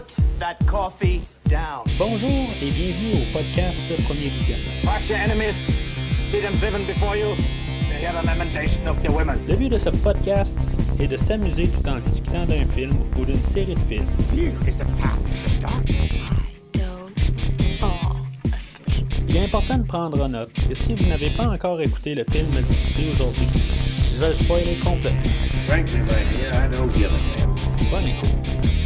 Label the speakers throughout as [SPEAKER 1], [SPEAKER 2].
[SPEAKER 1] Put that coffee down.
[SPEAKER 2] Bonjour et bienvenue au podcast Premier Visionnement.
[SPEAKER 3] Watch your enemies. See them driven before you. They hear the lamentation of the women.
[SPEAKER 2] Le but de ce podcast est de s'amuser tout en discutant d'un film ou d'une série de films.
[SPEAKER 3] Here is the path to the dark side.
[SPEAKER 4] Don't fall asleep.
[SPEAKER 2] Il est important de prendre note que si vous n'avez pas encore écouté le film discuté aujourd'hui, je vais le spoiler complètement.
[SPEAKER 5] Frankly, my dear, I don't give a damn.
[SPEAKER 2] Bonne écoute.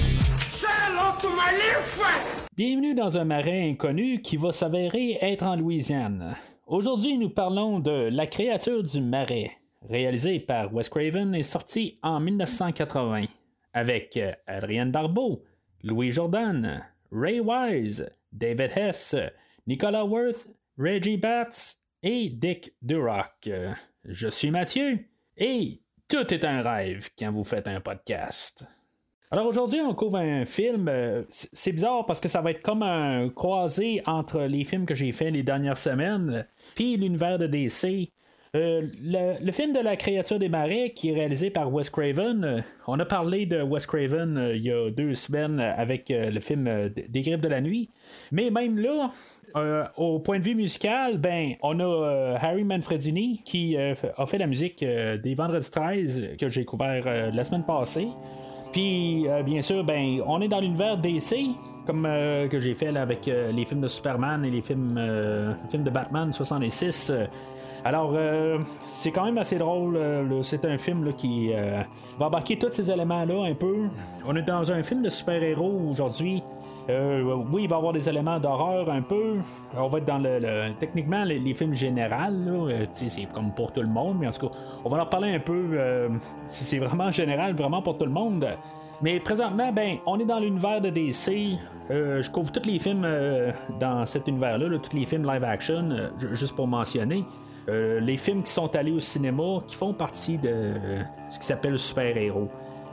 [SPEAKER 2] Bienvenue dans un marais inconnu qui va s'avérer être en Louisiane. Aujourd'hui, nous parlons de La créature du marais, réalisé par Wes Craven et sorti en 1980, avec euh, Adrienne Barbeau, Louis Jordan, Ray Wise, David Hess, Nicolas Worth, Reggie Batts et Dick Durock. Je suis Mathieu et tout est un rêve quand vous faites un podcast. Alors aujourd'hui, on couvre un film. euh, c'est bizarre parce que ça va être comme un croisé entre les films que j'ai fait les dernières semaines, puis l'univers de DC. Euh, le, film de la créature des marais qui est réalisé par Wes Craven, euh, on a parlé de Wes Craven il y a deux semaines avec le film Des Griffes de la nuit. Mais même là, au point de vue musical, ben, on a Harry Manfredini qui a fait la musique des Vendredi 13 que j'ai couvert la semaine passée. Puis, euh, bien sûr, ben, on est dans l'univers DC, comme euh, que j'ai fait avec euh, les films de Superman et les films, films de Batman 66. Euh, Alors, c'est quand même assez drôle. c'est un film là, qui va embarquer tous ces éléments-là un peu. On est dans un film de super-héros aujourd'hui. Euh, oui, il va y avoir des éléments d'horreur un peu. On va être dans le. techniquement, les, films généraux, euh, c'est comme pour tout le monde, mais en tout cas, on va leur parler un peu euh, si c'est vraiment général, vraiment pour tout le monde. Mais présentement, ben, on est dans l'univers de DC. Je couvre tous les films dans cet univers-là, là, tous les films live action, ju- juste pour mentionner. Les films qui sont allés au cinéma, qui font partie de ce qui s'appelle super-héros.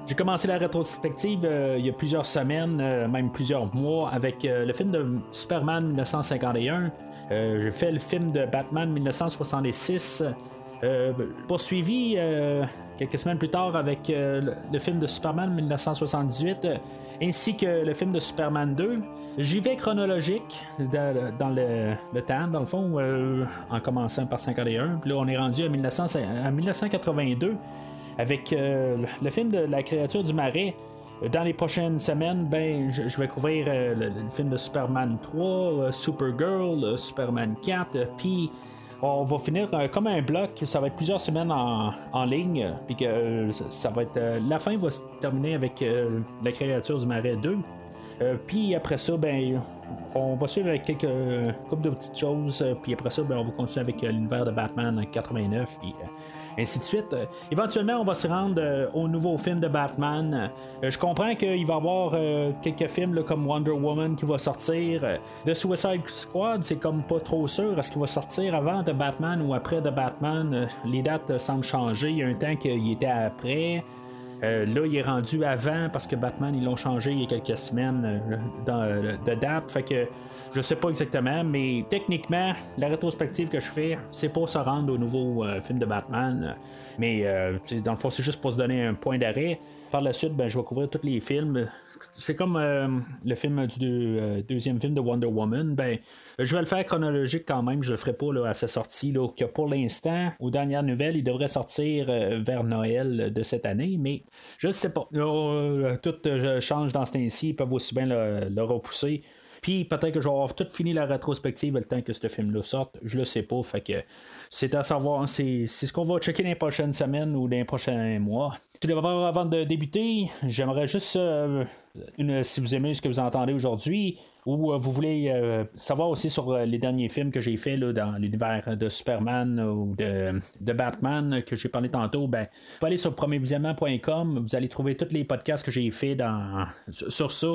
[SPEAKER 2] J'ai commencé la rétrospective euh, il y a plusieurs semaines, euh, même plusieurs mois, avec euh, le film de Superman 1951. Euh, J'ai fait le film de Batman 1966. Euh, poursuivi quelques semaines plus tard avec le, film de Superman 1978 euh, ainsi que le film de Superman 2. J'y vais chronologique dans, le, temps, dans le fond, en commençant par 51. Puis là, on est rendu à, 1900 à 1982 avec euh, le- film de La créature du marais. Dans les prochaines semaines, ben, je, vais couvrir euh, le, film de Superman 3, euh, Supergirl, Superman 4, euh, puis on va finir comme un bloc, ça va être plusieurs semaines en, en ligne, puis que ça, va être la fin va se terminer avec La créature du marais 2. Euh, puis après ça, ben, on va suivre avec quelques couple de petites choses. puis après ça, ben, on va continuer avec l'univers de Batman en 89. Puis ainsi de suite. Euh, éventuellement, on va se rendre euh, au nouveau film de Batman. Euh, je comprends qu'il va y avoir quelques films comme Wonder Woman qui va sortir. The Suicide Squad, c'est comme pas trop sûr. Est-ce qu'il va sortir avant de Batman ou après de Batman? Les dates semblent changer. Il y a un temps qu'il était après. Là, il est rendu avant parce que Batman, ils l'ont changé il y a quelques semaines dans, de date. Fait que je sais pas exactement, mais techniquement, la rétrospective que je fais, c'est pour se rendre au nouveau euh, film de Batman. Mais euh, dans le fond, c'est juste pour se donner un point d'arrêt. Par la suite, ben, je vais couvrir tous les films. C'est comme euh, le film du deux- deuxième film de Wonder Woman. Ben, je vais le faire chronologique quand même. Je le ferai pas là, à sa sortie. Pour l'instant, aux dernières nouvelles, il devrait sortir vers Noël de cette année. Mais je ne sais pas. Tout change dans ce temps-ci. Ils peuvent aussi bien le repousser. Puis peut-être que je vais avoir tout fini la rétrospective le temps que ce film-là sorte. Je le sais pas. Fait que c'est à savoir. C'est c'est ce qu'on va checker dans les prochaines semaines ou dans les prochains mois. Tout d'abord, avant de débuter, j'aimerais juste, euh, une- si vous aimez ce que vous entendez aujourd'hui, ou euh, vous voulez euh, savoir aussi sur euh, les derniers films que j'ai fait là, dans l'univers de Superman ou de, Batman que j'ai parlé tantôt, ben, vous pouvez aller sur premiervisionnement.com, vous allez trouver tous les podcasts que j'ai fait dans, sur ça.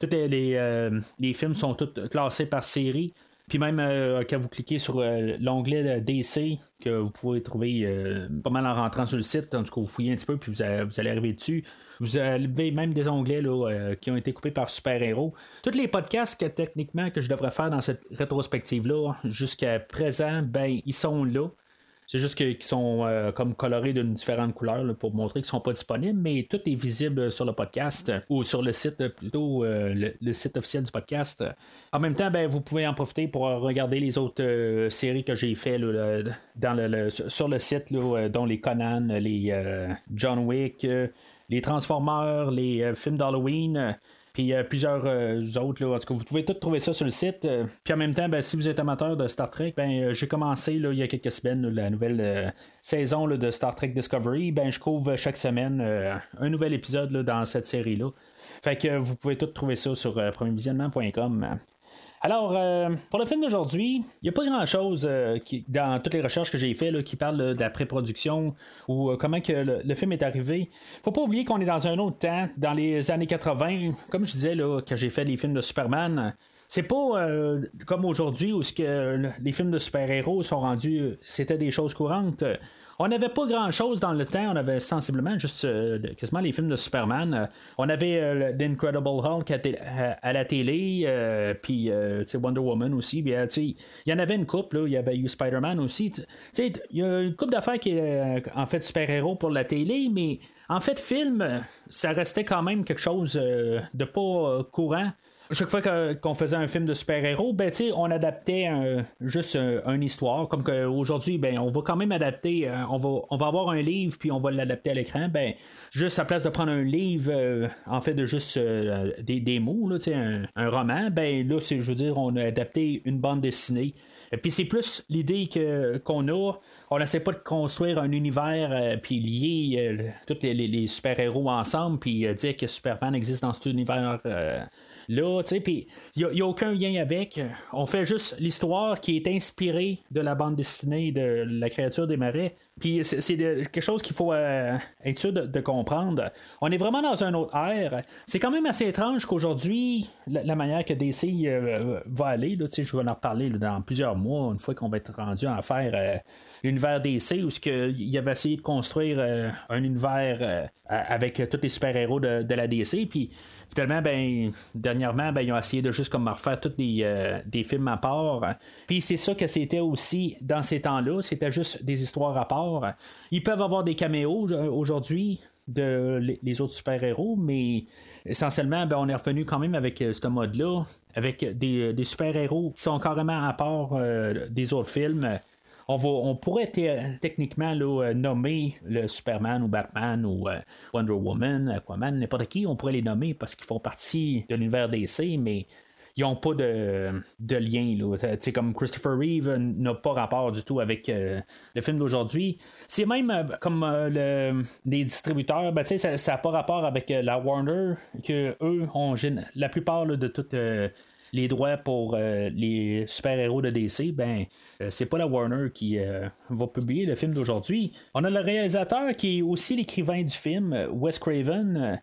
[SPEAKER 2] Tous les, les, les films sont tous classés par série. Puis même euh, quand vous cliquez sur euh, l'onglet DC, que vous pouvez trouver euh, pas mal en rentrant sur le site, en tout cas vous fouillez un petit peu, puis vous, allez arriver dessus. Vous avez même des onglets là, qui ont été coupés par super-héros. Tous les podcasts que techniquement que je devrais faire dans cette rétrospective-là, jusqu'à présent, ben ils sont là. C'est juste qu'ils sont euh, comme colorés d'une différente couleur pour montrer qu'ils sont pas disponibles, mais tout est visible sur le podcast ou sur le site plutôt euh, le, site officiel du podcast. En même temps, ben, vous pouvez en profiter pour regarder les autres euh, séries que j'ai fait là, là, dans le, sur le site, dont les Conan, les John Wick, les Transformers, les films d'Halloween. Puis euh, plusieurs euh, autres, là. en tout cas, vous pouvez tout trouver ça sur le site. euh. puis en même temps, ben, si vous êtes amateur de Star Trek, ben, euh, j'ai commencé là, il y a quelques semaines la nouvelle saison de Star Trek Discovery. Ben, je couvre chaque semaine un nouvel épisode dans cette série-là. Fait que vous pouvez tout trouver ça sur premiervisionnement.com. Alors, euh, pour le film d'aujourd'hui, il n'y a pas grand-chose euh, dans toutes les recherches que j'ai faites qui parle là, de la pré-production ou euh, comment que le, film est arrivé. faut pas oublier qu'on est dans un autre temps, dans les années 80, comme je disais, là, que j'ai fait des films de Superman. C'est pas comme aujourd'hui où ce que le- les films de super-héros sont rendus, c'était des choses courantes. On n'avait pas grand chose dans le temps, on avait sensiblement juste euh, quasiment les films de Superman. Euh, on avait euh, le- The Incredible Hulk à, té- à- la télé, euh, puis euh, Wonder Woman aussi. euh, Il y en avait une couple, là, il y avait eu Spider-Man aussi. Il y a une couple d'affaires qui est euh, en fait super-héros pour la télé, mais en fait, film, euh, ça restait quand même quelque chose euh, de pas euh, courant. Chaque fois qu'on faisait un film de super-héros, ben, on adaptait juste un- une histoire. Comme qu'aujourd'hui, ben, on va quand même adapter, euh, on, va, on va avoir un livre, puis on va l'adapter à l'écran. Ben, juste à place de prendre un livre, euh, en fait, de juste euh, des, des mots, là, un, un roman, ben là, je veux dire, on a adapté une bande dessinée. Puis c'est plus l'idée que, qu'on a. On n'essaie pas de construire un univers puis lier tous les, les- les super-héros ensemble puis dire que Superman existe dans cet univers. Euh, Là, tu sais, puis il n'y a, aucun lien avec. On fait juste l'histoire qui est inspirée de la bande dessinée de La créature des marais. Puis c'est, quelque chose qu'il faut euh, être sûr de, comprendre. On est vraiment dans un autre ère. C'est quand même assez étrange qu'aujourd'hui, la, manière que DC euh, va aller, là, je vais en reparler dans plusieurs mois, une fois qu'on va être rendu à faire euh, l'univers DC, où il avait essayé de construire euh, un univers euh, avec euh, tous les super-héros de, la DC. Finalement, ben, dernièrement, ben, ils ont essayé de juste comme refaire tous des, euh, des films à part. Puis c'est ça que c'était aussi dans ces temps-là. C'était juste des histoires à part. Ils peuvent avoir des caméos euh, aujourd'hui de les- autres super-héros, mais essentiellement, ben, on est revenu quand même avec euh, ce mode-là, avec des, des super-héros qui sont carrément à part des autres films. On, pourrait techniquement là, euh, nommer le Superman ou Batman ou euh, Wonder Woman, Aquaman, n'importe qui, on pourrait les nommer parce qu'ils font partie de l'univers DC, mais ils n'ont pas de, lien. Là. Sais, comme Christopher Reeve euh, n'a pas rapport du tout avec euh, le film d'aujourd'hui. C'est même euh, comme euh, le- les distributeurs, ben, ça n'a pas rapport avec euh, la Warner, que eux ont la plupart de toutes. Les droits pour euh, les super-héros de DC, ben, euh, c'est pas la Warner qui euh, va publier le film d'aujourd'hui. On a le réalisateur qui est aussi l'écrivain du film, Wes Craven.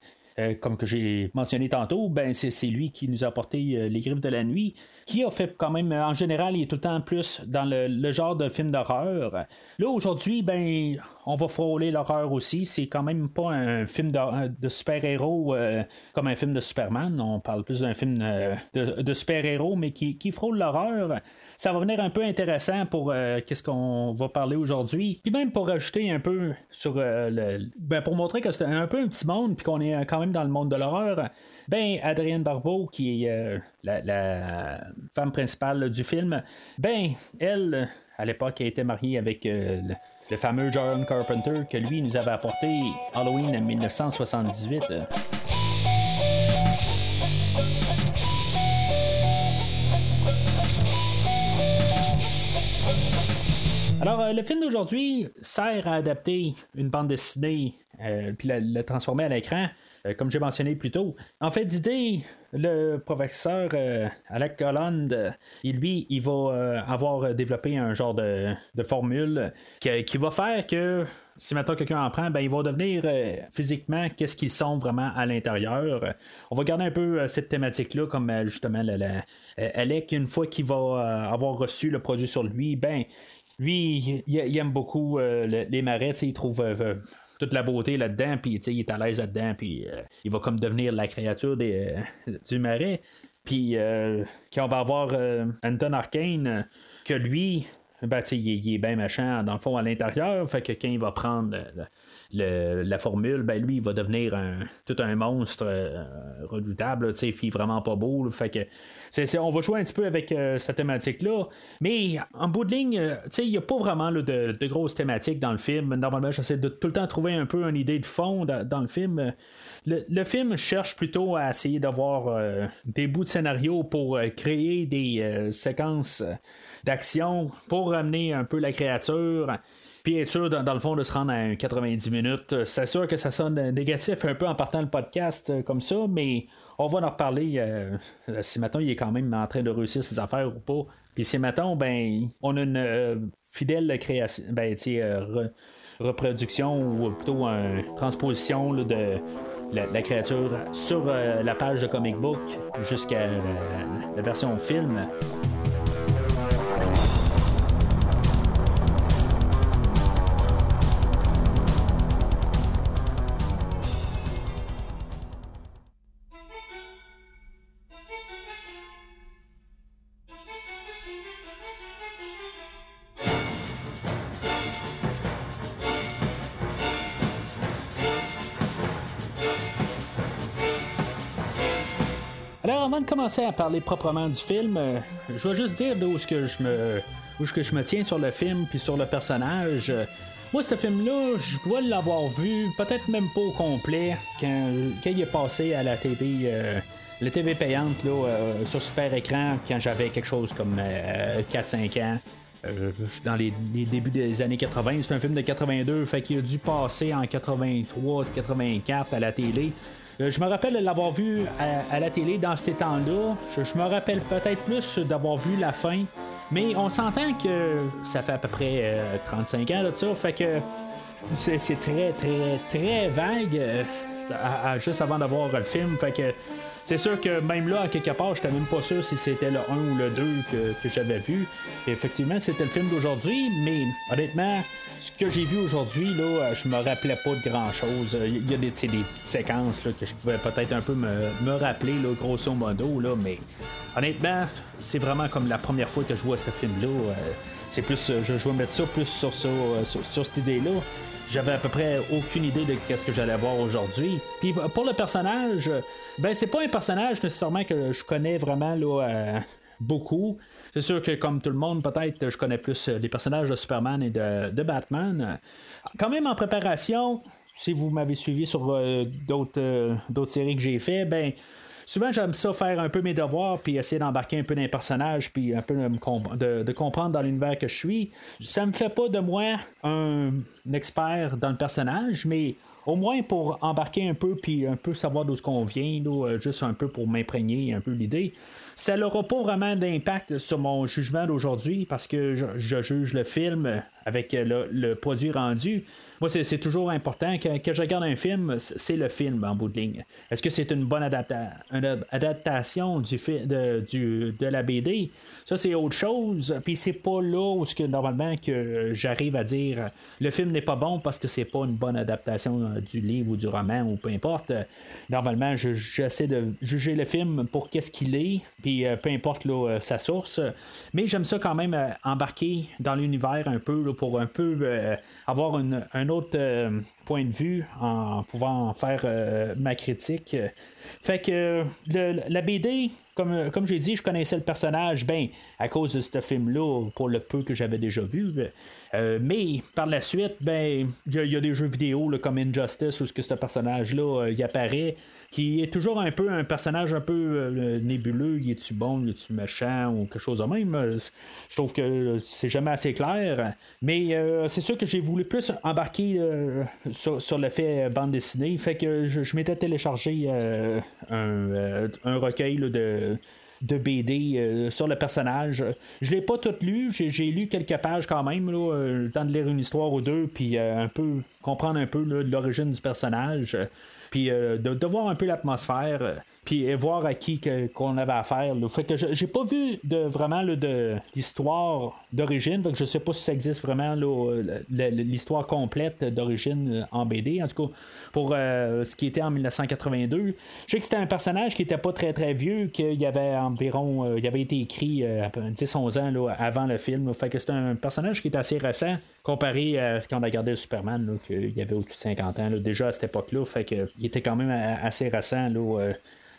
[SPEAKER 2] comme que j'ai mentionné tantôt, ben c'est, lui qui nous a apporté Les Griffes de la Nuit, qui a fait quand même, en général, il est tout le temps plus dans le, le genre de film d'horreur. Là, aujourd'hui, ben, on va frôler l'horreur aussi. C'est quand même pas un film de, de super-héros euh, comme un film de Superman. On parle plus d'un film euh, de, super-héros, mais qui, frôle l'horreur. Ça va venir un peu intéressant pour euh, qu'est-ce qu'on va parler aujourd'hui. Puis même pour rajouter un peu sur euh, le. Ben, pour montrer que c'est un peu un petit monde, puis qu'on est euh, quand même dans le monde de l'horreur. Ben, Adrienne Barbeau, qui est euh, la, femme principale du film, ben, elle, à l'époque, a été mariée avec euh, le fameux John Carpenter, que lui nous avait apporté Halloween en 1978. Alors, euh, le film d'aujourd'hui sert à adapter une bande dessinée euh, puis la, transformer à l'écran, comme j'ai mentionné plus tôt. En fait, d'idée, le professeur euh, Alec Holland, euh, il, lui, il va euh, avoir développé un genre de, formule qui, va faire que si maintenant quelqu'un en prend, ben, ils vont devenir euh, physiquement qu'est-ce qu'ils sont vraiment à l'intérieur. On va garder un peu euh, cette thématique-là, comme euh, justement euh, Alec, une fois qu'il va euh, avoir reçu le produit sur lui, ben lui, il, il aime beaucoup euh, le- les marais, il trouve euh, euh, toute la beauté là-dedans, puis il est à l'aise là-dedans, puis euh, il va comme devenir la créature euh, du marais. Puis euh, quand on va avoir Anton Arcane, euh, que lui, ben, il, il, est bien méchant dans le fond à l'intérieur. Fait que quand il va prendre la formule, ben lui, il va devenir un, tout un monstre redoutable, tu sais, vraiment pas beau. fait que on va jouer un petit peu avec euh, cette thématique-là. Mais en bout de ligne, euh, il n'y a pas vraiment de, de, grosses thématiques dans le film. Normalement, j'essaie de tout le temps trouver un peu une idée de fond dans, le film. Le, film cherche plutôt à essayer d'avoir des bouts de scénario pour créer des séquences d'action pour ramener un peu la créature. Puis être sûr, dans, le fond, de se rendre à 90 minutes. C'est sûr que ça sonne négatif un peu en partant le podcast euh, comme ça, mais on va en reparler euh, si maintenant il est quand même en train de réussir ses affaires ou pas. Puis si maintenant, ben, on a une euh, fidèle création, ben, reproduction ou plutôt une transposition de la, créature sur la page de comic book jusqu'à la version film. Commencer à parler proprement du film, euh, je vais juste dire où ce que je me où que je me tiens sur le film puis sur le personnage. Moi, ce film-là, je dois l'avoir vu, peut-être même pas au complet, quand, il est passé à la TV, euh, la TV payante là, euh, sur super écran, quand j'avais quelque chose comme 4-5 ans. dans les, débuts des années 80, c'est un film de 82, fait qu'il a dû passer en 83, 84 à la télé. Euh, je me rappelle l'avoir vu à, la télé dans ces temps-là. Je, me rappelle peut-être plus d'avoir vu la fin. Mais on s'entend que ça fait à peu près 35 euh, ans de ça. Fait que c'est très, très, très vague. Euh, juste avant d'avoir le film. Fait que c'est sûr que même là, à quelque part, j'étais même pas sûr si c'était le 1 ou le 2 que, j'avais vu. effectivement, c'était le film d'aujourd'hui, mais honnêtement, ce que j'ai vu aujourd'hui, euh, je me rappelais pas de grand chose. Il y a des, petites séquences que je pouvais peut-être un peu me, rappeler, grosso modo, là, mais honnêtement, c'est vraiment comme la première fois que je vois ce film-là. Euh, c'est plus, je, je vais mettre ça plus sur, euh, sur cette idée-là j'avais à peu près aucune idée de ce que j'allais voir aujourd'hui. Puis pour le personnage, ben c'est pas un personnage nécessairement que je connais vraiment là, euh, beaucoup. C'est sûr que comme tout le monde, peut-être je connais plus euh, les personnages de Superman et de, Batman. Quand même en préparation, si vous m'avez suivi sur euh, d'autres, d'autres séries que j'ai fait, ben souvent j'aime ça faire un peu mes devoirs puis essayer d'embarquer un peu dans les personnages puis un peu de, de, comprendre dans l'univers que je suis. Ça me fait pas de moi un expert dans le personnage, mais au moins pour embarquer un peu puis un peu savoir d'où ce qu'on vient, juste un peu pour m'imprégner un peu l'idée ça n'aura pas vraiment d'impact sur mon jugement d'aujourd'hui parce que je, juge le film avec le, produit rendu. Moi, c'est toujours important. que je regarde un film, c'est le film en bout de ligne. Est-ce que c'est une bonne adaptation du, de, du, de la BD? Ça, c'est autre chose. Puis c'est pas là où que, normalement que j'arrive à dire le film n'est pas bon parce que c'est pas une bonne adaptation euh, du livre ou du roman ou peu importe. Normalement, j'essaie de juger le film pour qu'est-ce qu'il est. Euh, peu importe euh, sa source. Mais j'aime ça quand même euh, embarquer dans l'univers un peu pour un peu avoir un autre point de vue en pouvant faire ma critique. Fait que la BD, comme, j'ai dit, je connaissais le personnage, ben, à cause de ce film-là, pour le peu que j'avais déjà vu. mais par la suite, ben, il y, a des jeux vidéo comme Injustice où ce ce personnage-là il apparaît qui est toujours un peu un personnage un peu euh, nébuleux. Il est-tu bon, il est-tu méchant? Ou quelque chose de même. Je trouve que c'est jamais assez clair. Mais euh, c'est sûr que j'ai voulu plus embarquer euh, sur, l'effet bande dessinée. Fait que je, m'étais téléchargé un, recueil de de BD sur le personnage. Je l'ai pas tout lu, j'ai lu quelques pages quand même, le temps de lire une histoire ou deux, puis un peu comprendre un peu l'origine du personnage. Puis euh, de, voir un peu l'atmosphère. puis voir à qui qu'on avait affaire. Là. Fait que j'ai pas vu de vraiment l'histoire d'origine, je sais pas si ça existe vraiment l'histoire complète d'origine euh, en BD. En tout cas, pour euh, ce qui était en 1982, je sais que c'était un personnage qui était pas très très vieux, qu'il avait environ, euh, il avait été écrit euh, à peu près 10-11 ans là, avant le film. Fait que c'est un personnage qui est assez récent comparé à ce qu'on a regardé le Superman, qu'il y avait au-dessus de 50 ans déjà à cette époque-là. Fait il était quand même assez récent euh,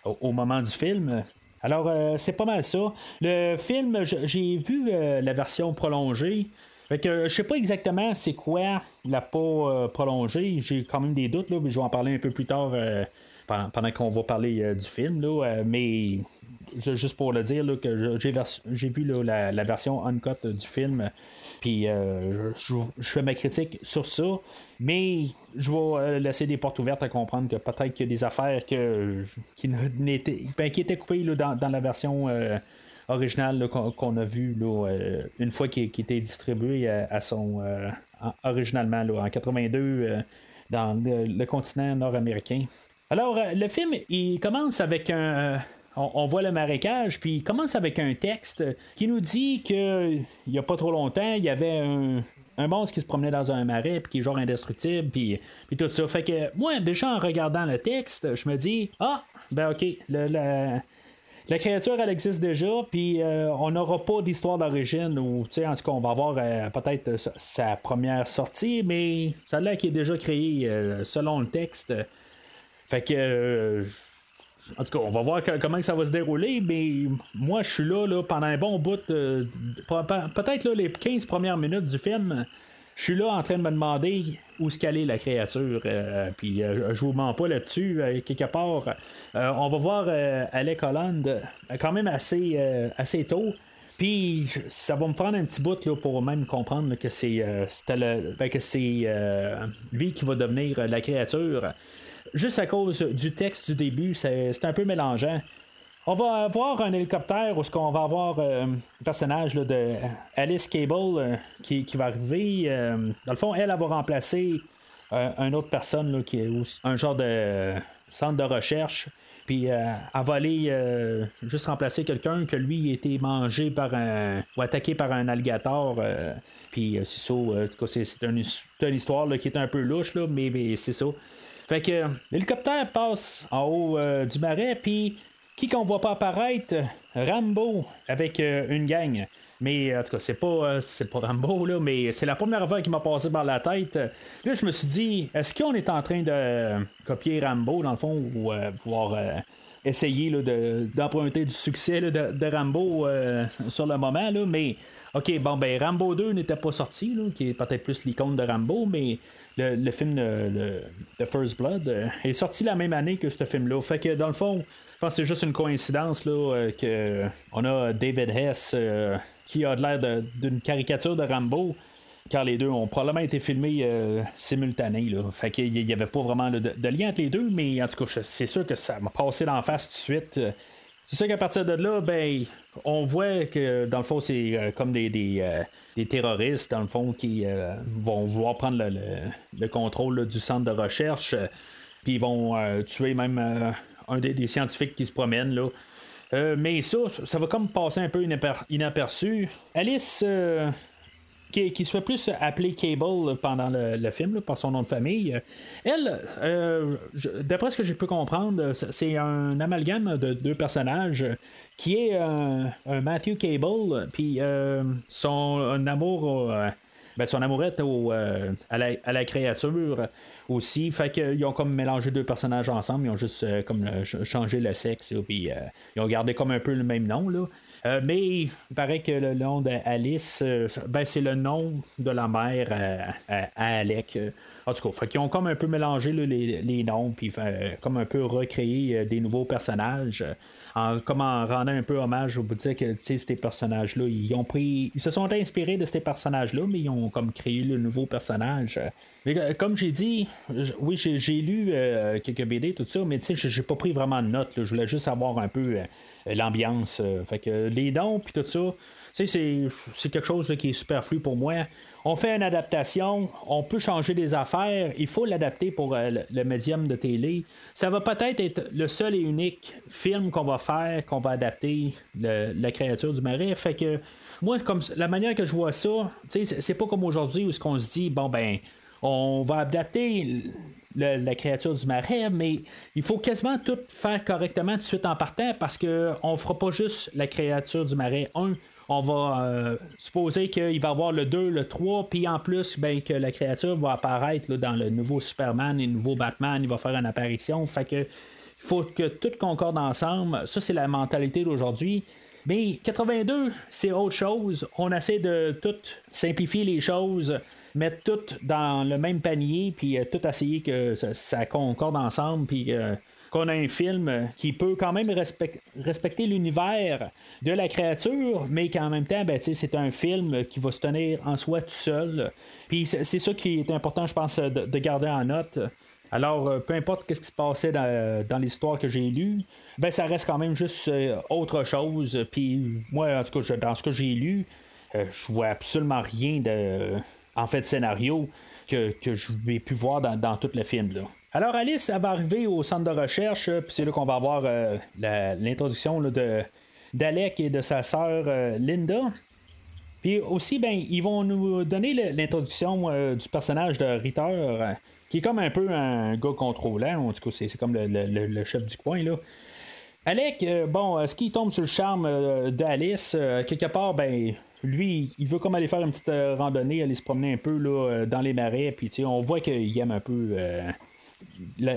[SPEAKER 2] au, moment du film. Alors, euh, c'est pas mal ça. Le film, j'ai vu euh, la version prolongée. Fait que je sais pas exactement c'est quoi la euh, prolongée. J'ai quand même des doutes, là, mais je vais en parler un peu plus tard pendant, qu'on va parler du film. Là, mais ju- juste pour le dire que j'ai, vu la, la version uncut du film. Puis euh, je, fais ma critique sur ça. Mais je vais euh, laisser des portes ouvertes à comprendre que peut-être qu'il y a des affaires qui, n'étaient, ben, qui étaient coupées là, dans, dans la version euh, originale qu'on, a vue une fois qu'il, était distribué à, son en- originalement là, en 82 euh, dans le, continent nord-américain. Alors, le film, il commence avec un. On, voit le marécage, puis il commence avec un texte qui nous dit que il y a pas trop longtemps, il y avait un, un monstre qui se promenait dans un marais, puis qui est genre indestructible, puis, puis tout ça. Fait que moi, déjà en regardant le texte, je me dis Ah, ben ok, le- la, créature, elle existe déjà, puis euh, on n'aura pas d'histoire d'origine, ou, tu sais, en tout cas, on va avoir euh, peut-être sa, première sortie, mais l'air qu'il est déjà créé euh, selon le texte. Fait que. En tout cas, on va voir que- comment ça va se dérouler, mais moi, je suis là, là pendant un bon bout, pe- pe- peut-être les 15 premières minutes du film, je suis là en train de me demander où se caler la créature. euh, puis euh, je vous mens pas là-dessus, euh, quelque part. On va voir Alec Holland quand même assez, assez tôt. Puis ça va me prendre un petit bout là, pour même comprendre que c'est euh, le- ben, euh, lui qui va devenir euh, la créature. Juste à cause du texte du début, c'est un peu mélangeant. On va avoir un hélicoptère où ce qu'on va avoir euh, un personnage là, de Alice Cable qui, qui va arriver. dans le fond, elle, elle va remplacer une autre personne qui est un genre de centre de recherche. Puis euh, elle va aller euh, juste remplacer quelqu'un que lui a été mangé par un. ou attaqué par un alligator. euh, puis euh, c'est ça. en tout cas, c'est, une, une histoire là, qui est un peu louche, là, mais, c'est ça. Fait que l'hélicoptère passe en haut du marais, puis qui qu'on voit pas apparaître? Rambo avec une gang. Mais en tout cas, c'est pas, euh, c'est pas Rambo, là, mais c'est la première fois qui m'a passé par la tête. Là, je me suis dit, est-ce qu'on est en train de euh, copier Rambo, dans le fond, ou euh, pouvoir euh, essayer de- d'emprunter du succès de, Rambo euh, sur le moment, là, mais ok, bon, ben Rambo 2 n'était pas sorti, qui est peut-être plus l'icône de Rambo, mais le, le film le, The First Blood euh, est sorti la même année que ce film-là. Fait que dans le fond, je pense que c'est juste une coïncidence là, euh, que on a David Hess euh, qui a l'air d'une caricature de Rambo. Car les deux ont probablement été filmés euh, simultanés. Là. Fait qu'il n'y avait pas vraiment de, lien entre les deux, mais en tout cas, c'est sûr que ça m'a passé d'en face tout de suite. C'est sûr qu'à partir de là, ben, on voit que dans le fond, c'est euh, comme euh, des terroristes, dans le fond, qui euh, vont vouloir prendre le, le- le contrôle du centre de recherche, puis ils vont tuer même un des, des scientifiques qui se promènent. Là. Euh, mais ça, ça va comme passer un peu inaper- inaperçu. Alice. euh, qui, qui se fait plus appeler Cable pendant le, film par son nom de famille. Elle, euh, d'après ce que j'ai pu comprendre, c'est un amalgame de deux personnages qui est un, Matthew Cable, puis son amour. ben, son amourette au, à la créature aussi. Fait qu'ils ont comme mélangé deux personnages ensemble. Ils ont juste euh, comme euh, ch- changé le sexe. là, Puis euh, ils ont gardé comme un peu le même nom. Là. Euh, mais il paraît que le nom d'Alice, euh, ben, c'est le nom de la mère à, Alec. Euh, En tout cas, qu'ils ont comme un peu mélangé les, les noms, puis comme un peu recréé des nouveaux personnages. en, comme en rendant un peu hommage au bout de dire que ces personnages-là, ils ont pris. Ils se sont inspirés de ces personnages-là, mais ils ont comme créé le nouveau personnage. Mais, comme j'ai dit, oui, j'ai, lu quelques BD, tout ça, mais tu sais, j'ai, pas pris vraiment de notes. Je voulais juste avoir un peu l'ambiance. euh, fait que les dons, puis tout ça. c'est, c'est quelque chose qui est superflu pour moi. On fait une adaptation, on peut changer des affaires, il faut l'adapter pour euh, le, médium de télé. Ça va peut-être être le seul et unique film qu'on va faire, qu'on va adapter la créature du marais. Fait que moi, comme la manière que je vois ça, c'est pas comme aujourd'hui où ce qu'on se dit, bon ben, on va adapter la créature du marais, mais il faut quasiment tout faire correctement tout de suite en partant parce qu'on fera pas juste la créature du marais 1, on va euh, supposer qu'il va avoir le 2, le 3, puis en plus, ben, que la créature va apparaître dans le nouveau Superman et le nouveau Batman, il va faire une apparition. Fait que il faut que tout concorde ensemble. Ça, c'est la mentalité d'aujourd'hui. Mais 82, c'est autre chose. On essaie de tout simplifier les choses, mettre tout dans le même panier, puis euh, tout essayer que ça, concorde ensemble, puis euh, qu'on a un film qui peut quand même respecter l'univers de la créature, mais qu'en même temps, ben, c'est un film qui va se tenir en soi tout seul. Puis c'est ça qui est important, je pense, de, garder en note. Alors, euh, peu importe ce qui se passait dans, l'histoire que j'ai lue, ben ça reste quand même juste euh, autre chose. Puis moi, en tout cas, dans ce que j'ai lu, euh, je vois absolument rien de en fait scénario que, je vais pu voir dans, dans tout le film. Alors Alice, va arriver au centre de recherche, puis c'est là qu'on va avoir euh, l'introduction de, d'Alec et de sa sœur euh, Linda. Puis aussi, ben, ils vont nous donner l'introduction euh, du personnage de Ritter, qui est comme un peu un gars contrôlant, en tout cas, c'est, comme le, chef du coin. là. Alec, bon, est-ce qu'il tombe sur le charme d'Alice? quelque part, ben, lui, il veut comme aller faire une petite randonnée, aller se promener un peu là, dans les marais, puis on voit qu'il aime un peu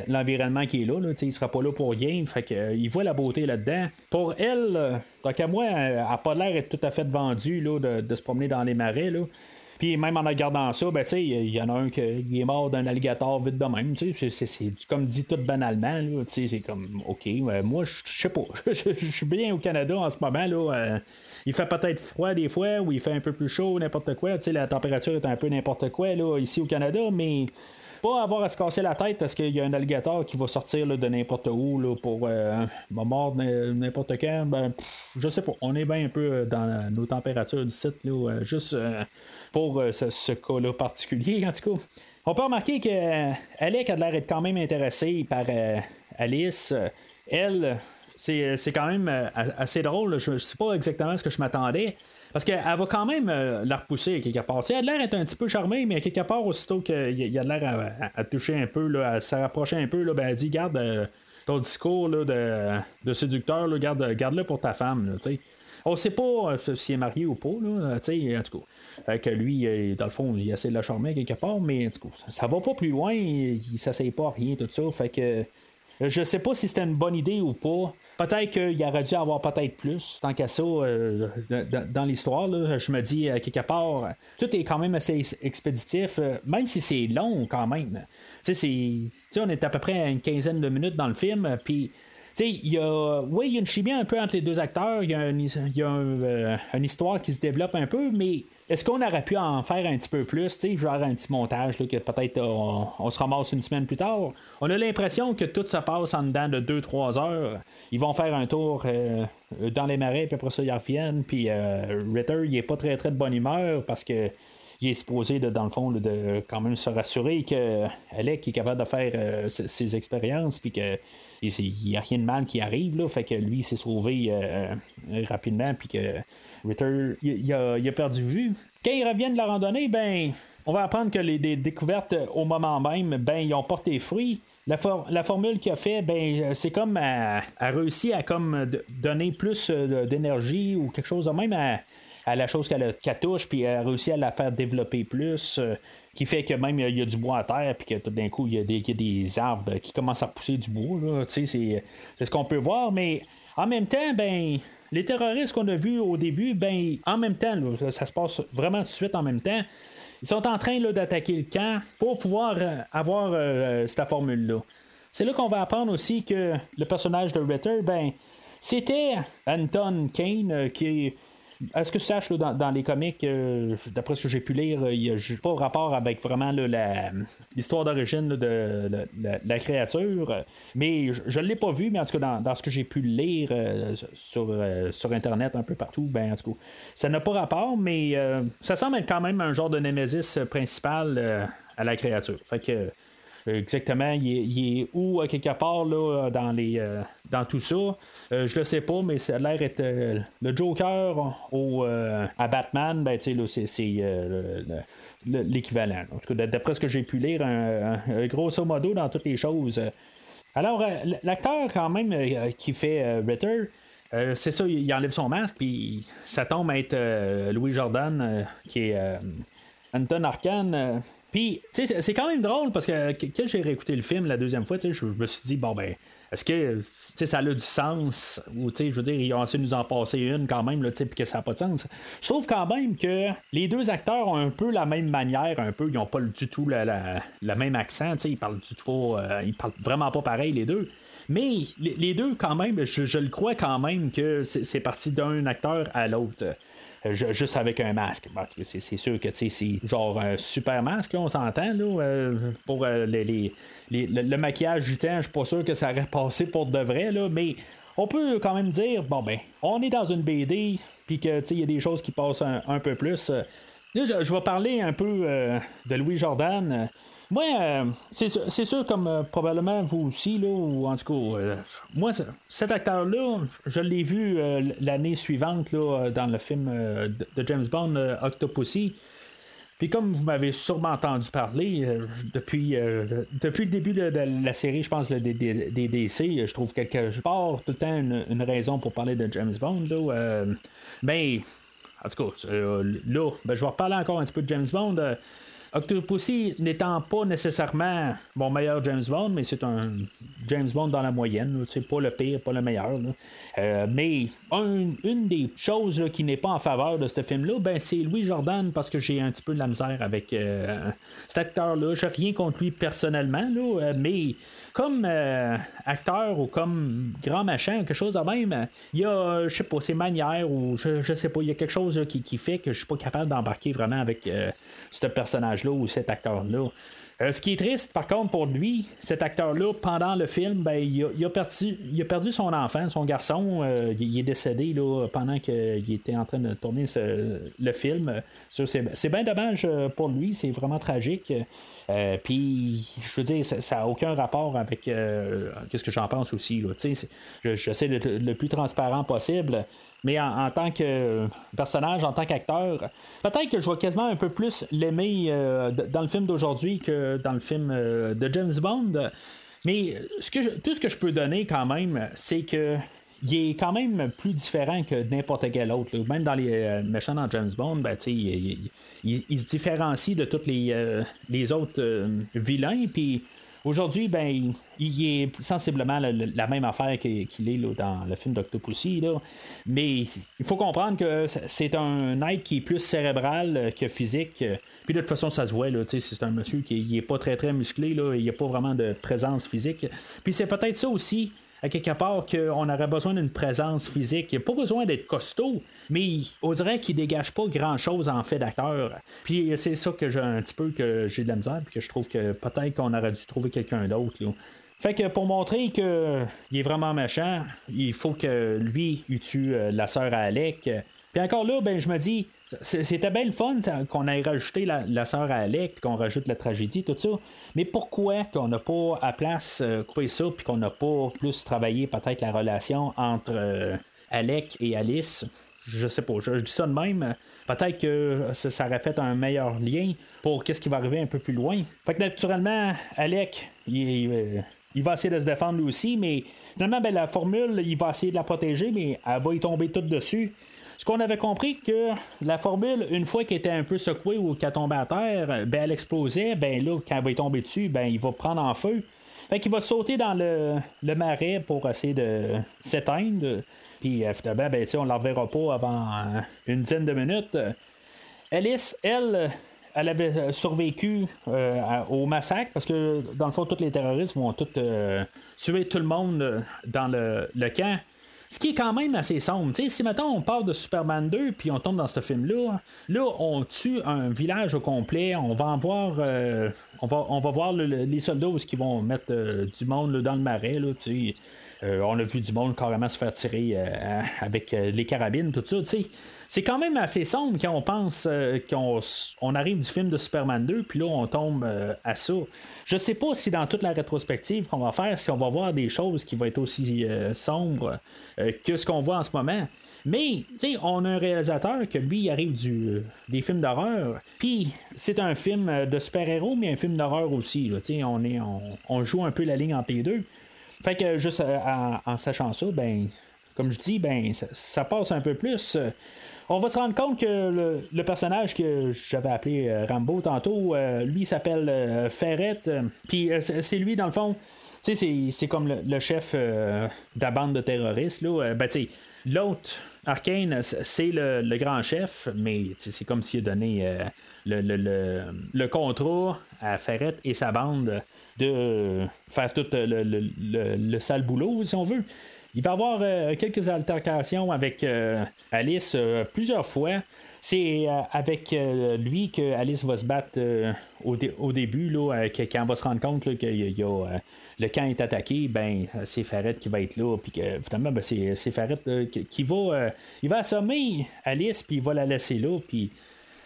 [SPEAKER 2] l'environnement qui est là, là il sera pas là pour rien, fait que, euh, il voit la beauté là-dedans. Pour elle, euh, tant qu'à moi, elle n'a pas l'air d'être tout à fait vendue là, de, se promener dans les marais. Puis même en regardant ça, ben, il y en a un qui est mort d'un alligator vite de même. C'est comme dit tout banalement. C'est comme, OK, moi, je sais pas. Je suis bien au Canada en ce moment. Là, euh, il fait peut-être froid des fois, ou il fait un peu plus chaud, n'importe quoi. La température est un peu n'importe quoi là, ici au Canada, mais pas avoir à se casser la tête parce qu'il y a un alligator qui va sortir de n'importe où pour euh, mort n'importe quand. Ben, je sais pas. On est bien un peu euh, dans nos températures du site, là, euh, juste pour ce, cas-là particulier, en tout cas. On peut remarquer que Alec a l'air d'être quand même intéressé par Alice. Elle, c'est, quand même assez drôle. Je ne sais pas exactement ce que je m'attendais. Parce qu'elle va quand même euh, la repousser quelque part. elle a l'air d'être un petit peu charmée, mais quelque part, aussitôt qu'il y a de l'air à, toucher un peu, là, à se un peu, là, ben, elle dit Garde euh, ton discours là, de, séducteur, garde-le pour ta femme. Là, on sait pas euh, s'il est marié ou pas, là, en tout cas. que lui, dans le fond, il essaie de la charmer quelque part, mais en tout cas, ça va pas plus loin, il, il s'essaye pas à rien, tout ça. Fait que je sais pas si c'était une bonne idée ou pas. Peut-être qu'il aurait dû avoir peut-être plus, tant qu'à ça, euh, dans, l'histoire. Je me dis, à quelque part, tout est quand même assez expéditif, euh, même si c'est long quand même. Tu sais, on est à peu près à une quinzaine de minutes dans le film, puis il y a, oui, il y a une chimie un peu entre les deux acteurs, il y a, euh, une histoire qui se développe un peu, mais est-ce qu'on aurait pu en faire un petit peu plus, genre un petit montage que peut-être on, se ramasse une semaine plus tard? On a l'impression que tout se passe en dedans de 2-3 heures. Ils vont faire un tour euh, dans les marais, puis après ça, ils reviennent. Puis euh, Ritter, il est pas très très de bonne humeur parce que il est supposé, dans le fond, de quand même se rassurer que Alec est capable de faire ses expériences, puis que il n'y a rien de mal qui arrive, là, fait que lui, il s'est sauvé euh, euh, rapidement, puis que Ritter, il, a, perdu vue. Quand il revient de la randonnée, ben, on va apprendre que les, découvertes au moment même, ben, ils ont porté fruit. La, la formule qu'il a fait, ben, c'est comme a, réussi à comme donner plus euh, d'énergie ou quelque chose de même à, à la chose qu'elle touche, puis elle a réussi à la faire développer plus, euh, qui fait que même il y, a du bois à terre, puis que tout d'un coup, il y, a des, arbres qui commencent à pousser du bois. C'est, c'est ce qu'on peut voir, mais en même temps, ben. Les terroristes qu'on a vus au début, ben, en même temps, ça, se passe vraiment tout de suite en même temps. Ils sont en train d'attaquer le camp pour pouvoir euh, avoir euh, cette formule-là. C'est là qu'on va apprendre aussi que le personnage de Ritter, ben, c'était Anton Kane, qui à ce que je sache, là, dans, les comics, euh, d'après ce que j'ai pu lire, euh, il n'y a pas rapport avec vraiment l'histoire d'origine de, la- créature. Euh, Mais je ne l'ai pas vu, mais en tout cas, dans, ce que j'ai pu lire euh, sur, euh, Internet, un peu partout, ben, en tout cas, ça n'a pas rapport, mais euh, ça semble être quand même un genre de némésis principal euh, à la créature. Fait que. Euh, Exactement, il est, où à quelque part là, dans, les, euh, dans tout ça? Euh, je le sais pas, mais ça a l'air d'être euh, le Joker au, euh, à Batman, ben, tu sais, c'est, c'est, euh, le- le- l'équivalent. En tout cas, d'après ce que j'ai pu lire, un, grosso modo dans toutes les choses. Alors, euh, l'acteur quand même euh, qui fait euh, Ritter, euh, c'est ça, il enlève son masque, puis ça tombe à être euh, Louis Jordan, euh, qui est euh, Anton Arcan. Puis, tu sais, c'est- quand même drôle parce que quand j'ai réécouté le film la deuxième fois, je, je me suis dit, bon, ben, est-ce que ça a du sens? Ou, tu sais, je veux dire, ils ont essayé de nous en passer une quand même, là, puis que ça n'a pas de sens. Je trouve quand même que les deux acteurs ont un peu la même manière, un peu, ils n'ont pas du tout la, la- le même accent, ils parlent du tout euh, ils parlent vraiment pas pareil, les deux. Mais les, deux, quand même, je, le crois quand même que c'est parti d'un acteur à l'autre. Ju- juste avec un masque. Parce que c'est sûr que c'est genre un super masque, on s'entend. Là, euh, pour euh, les, le, maquillage du temps, je suis pas sûr que ça aurait passé pour de vrai, là, mais on peut quand même dire, bon ben, on est dans une BD, puis que il y a des choses qui passent un, peu plus. Euh, Là, je, vais parler un peu de Louis Jordan. Moi, euh, c'est sûr- comme euh, probablement vous aussi, là, ou en tout cas, euh, moi, cet acteur-là, je l'ai vu l'année suivante là, dans le film de James Bond, Octopussy. Puis comme vous m'avez sûrement entendu parler, depuis, le- depuis le début de, la série, je pense, là, des, des- des DC, euh, je trouve quelque part tout le temps une, une raison pour parler de James Bond. Là, ben, en tout cas, là, ben, je vais reparler encore un petit peu de James Bond. Octopussy n'étant pas nécessairement mon meilleur James Bond, mais c'est un James Bond dans la moyenne. pas le pire, pas le meilleur. Euh, mais un- une des choses qui n'est pas en faveur de ce film-là, ben, c'est Louis Jordan parce que j'ai un petit peu de la misère avec euh, cet acteur-là. J'ai rien contre lui personnellement, là, euh, mais comme euh, acteur ou comme grand machin, quelque chose de même, il y a, je sais pas, ses manières ou je, je sais pas, il y a quelque chose qui fait que je suis pas capable d'embarquer vraiment avec euh, ce personnage-là ou cet acteur-là. Euh, ce qui est triste, par contre, pour lui, cet acteur-là, pendant le film, ben, il, a, perdu, il a perdu son enfant, son garçon. euh, il, est décédé là, pendant qu'il était en train de tourner le film. C'est bien dommage euh, pour lui, c'est vraiment tragique. Puis, je veux dire, ça n'a aucun rapport avec qu'est-ce que j'en pense aussi. Là, je, je sais le, le plus transparent possible. Mais en, tant que personnage, en tant qu'acteur, peut-être que je vais quasiment un peu plus l'aimer euh, dans le film d'aujourd'hui que dans le film euh, de James Bond. Mais ce que tout ce que je peux donner quand même, c'est que il est quand même plus différent que n'importe quel autre. Même dans les euh, méchants dans James Bond, ben, il, il- se différencie de tous les, euh, les autres euh, vilains. Puis aujourd'hui, ben, il, est sensiblement la, même affaire qu'il est là, dans le film d'Octopussy. Mais il faut comprendre que c'est un être qui est plus cérébral euh, que physique. Puis de toute façon, ça se voit. C'est un monsieur qui n'est pas très très musclé. Là, il n'y a pas vraiment de présence physique. Puis c'est peut-être ça aussi à quelque part qu'on aurait besoin d'une présence physique. Il n'y a pas besoin d'être costaud, mais on dirait qu'il dégage pas grand-chose en fait d'acteur. Puis c'est ça que j'ai un petit peu que j'ai de la misère, puis que je trouve que peut-être qu'on aurait dû trouver quelqu'un d'autre. Fait que pour montrer qu'il est vraiment méchant, il faut que lui, il tue euh, la sœur à Alec. Puis encore là, ben je me dis, c'était bien le fun qu'on ait rajouté la, sœur à Alec, qu'on rajoute la tragédie, tout ça. Mais pourquoi qu'on n'a pas à place euh, coupé ça, puis qu'on n'a pas plus travaillé peut-être la relation entre euh, Alec et Alice? Je sais pas, je, dis ça de même. Peut-être que ça, ça aurait fait un meilleur lien pour qu'est-ce qui va arriver un peu plus loin. Fait que naturellement, Alec, il, euh, il va essayer de se défendre lui aussi, mais finalement, ben, la formule, il va essayer de la protéger, mais elle va y tomber toute dessus. Ce qu'on avait compris que la formule, une fois qu'elle était un peu secouée ou qu'elle tombait à terre, ben elle explosait, ben là, quand elle va tomber dessus, ben il va prendre en feu. Fait va sauter dans le, le marais pour essayer de s'éteindre. Puis finalement, ben, on ne la reverra pas avant euh, une dizaine de minutes. Alice, elle, elle avait euh, survécu euh, au massacre parce que dans le fond, tous les terroristes vont tous tuer tout le monde dans le, le camp. Ce qui est quand même assez sombre. sais, si maintenant on part de Superman 2 puis on tombe dans ce film-là, là on tue un village au complet, on va en voir euh, on, va, on va voir les soldats qui vont mettre euh, du monde dans le marais. Là, euh, on a vu du monde carrément se faire tirer avec les carabines, tout ça. C'est quand même assez sombre quand on pense qu'on on arrive du film de Superman 2, puis là on tombe à ça. Je sais pas si dans toute la rétrospective qu'on va faire, si on va voir des choses qui vont être aussi sombres que ce qu'on voit en ce moment. Mais, tu on a un réalisateur que lui, il arrive du, des films d'horreur. Puis, c'est un film de super-héros, mais un film d'horreur aussi. On, on, joue un peu la ligne entre les deux. Fait que, juste euh, en, sachant ça, ben, comme je dis, ben, ça, passe un peu plus. On va se rendre compte que le, personnage que j'avais appelé euh, Rambo tantôt, euh, lui, s'appelle Ferret. Puis, c'est lui, dans le fond. C'est comme le, chef de la bande de terroristes. Là. Ben, l'autre Arkane, c'est le, grand chef, mais c'est comme s'il a donné euh, le, contrat à Ferret et sa bande de faire tout le, sale boulot, si on veut. Il va y avoir euh, quelques altercations avec euh, Alice plusieurs fois. C'est avec lui que Alice va se battre au, début, là, quand on va se rendre compte a le camp est attaqué, ben c'est Ferret qui va être là, puis que finalement ben, c'est, Ferret qui, va, euh, il va assommer Alice, puis il va la laisser là, puis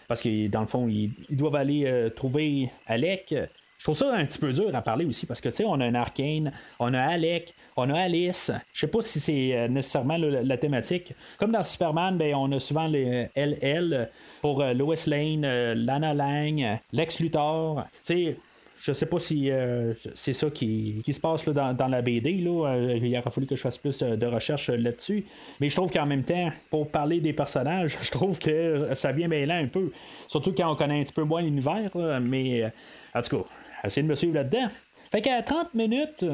[SPEAKER 2] parce que dans le fond ils, doivent aller euh, trouver Alec. Je trouve ça un petit peu dur à parler aussi parce que tu sais, on a un Arcane, on a Alec, on a Alice. Je sais pas si c'est euh, nécessairement la, thématique. Comme dans Superman, ben, on a souvent les LL pour Lois Lane, Lana Lang, Lex Luthor. Tu sais, je sais pas si euh, c'est ça qui, se passe dans, la BD. Là. Euh, il aurait fallu que je fasse plus euh, de recherche là-dessus. Mais je trouve qu'en même temps, pour parler des personnages, je trouve que ça vient mêler un peu. Surtout quand on connaît un petit peu moins l'univers. Mais en tout cas, essayez de me suivre là-dedans. Fait qu'à 30 minutes,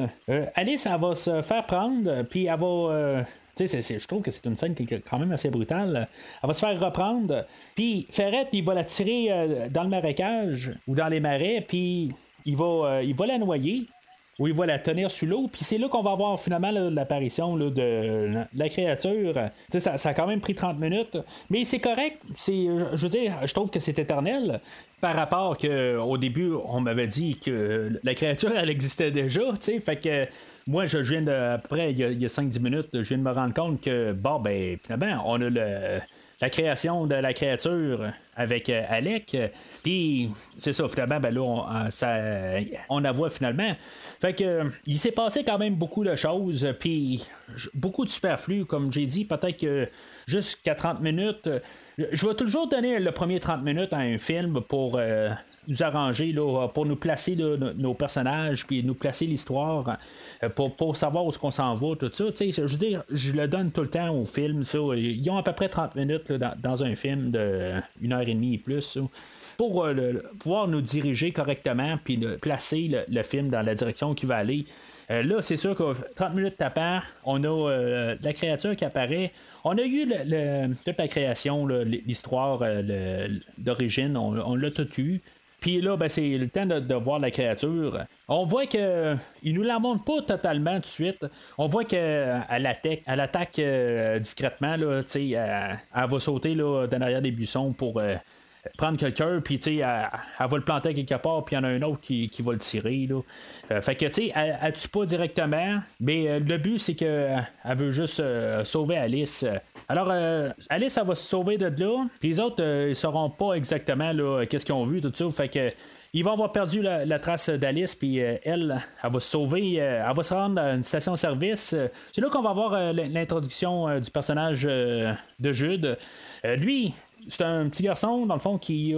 [SPEAKER 2] Alice, elle va se faire prendre, puis elle va. Tu sais, je trouve que c'est une scène qui est quand même assez brutale. Elle va se faire reprendre. Puis Ferret, il va la tirer dans le marécage ou dans les marais. Puis il va, euh, il va la noyer ou il va la tenir sous l'eau. Puis c'est là qu'on va voir finalement l'apparition de la créature. Ça, ça a quand même pris 30 minutes. Mais c'est correct. Je veux dire, je trouve que c'est éternel. Par rapport que au début, on m'avait dit que la créature, elle existait déjà. Fait que moi, je viens de. Après, il y a, a 5-10 minutes, je viens de me rendre compte que, bon, ben, finalement, on a le la création de la créature avec euh, Alec. Puis c'est ça, finalement, ben là, on, euh, on la voit finalement. Fait que il s'est passé quand même beaucoup de choses, puis beaucoup de superflu, comme j'ai dit, peut-être que jusqu'à 30 minutes. Je vais toujours donner le premier 30 minutes à un film pour euh, nous arranger, là, pour nous placer nos personnages, puis nous placer l'histoire, euh, pour, savoir où est-ce qu'on s'en va, tout ça. Je veux dire, je le donne tout le temps au film. Ça. Ils ont à peu près 30 minutes dans, un film de une heure et demie et plus. pour euh, pouvoir nous diriger correctement puis placer le, film dans la direction qui va aller. Euh, là, c'est sûr que 30 minutes tapant, on a la créature qui apparaît. On a eu toute la création, l'histoire d'origine, on l'a tout eu. Puis là, ben, c'est le temps de, voir la créature. On voit que il nous la montre pas totalement tout de suite. On voit qu'elle attaque, elle attaque euh, discrètement. Là, elle, elle, va sauter là, derrière des buissons pour euh, prendre quelqu'un, puis elle, elle, va le planter quelque part, puis il y en a un autre qui, va le tirer. Euh, fait que, elle, elle tue pas directement, mais le but, c'est qu'elle veut juste sauver Alice alors, euh, Alice, elle va se sauver de là. Puis les autres, euh, ils sauront pas exactement qu'est-ce qu'ils ont vu, tout ça. Fait que. Ils vont avoir perdu la, trace d'Alice, puis euh, elle, elle va se sauver, elle va se rendre à une station-service. C'est là qu'on va voir l'introduction du personnage de Jude. lui, c'est un petit garçon, dans le fond, qui,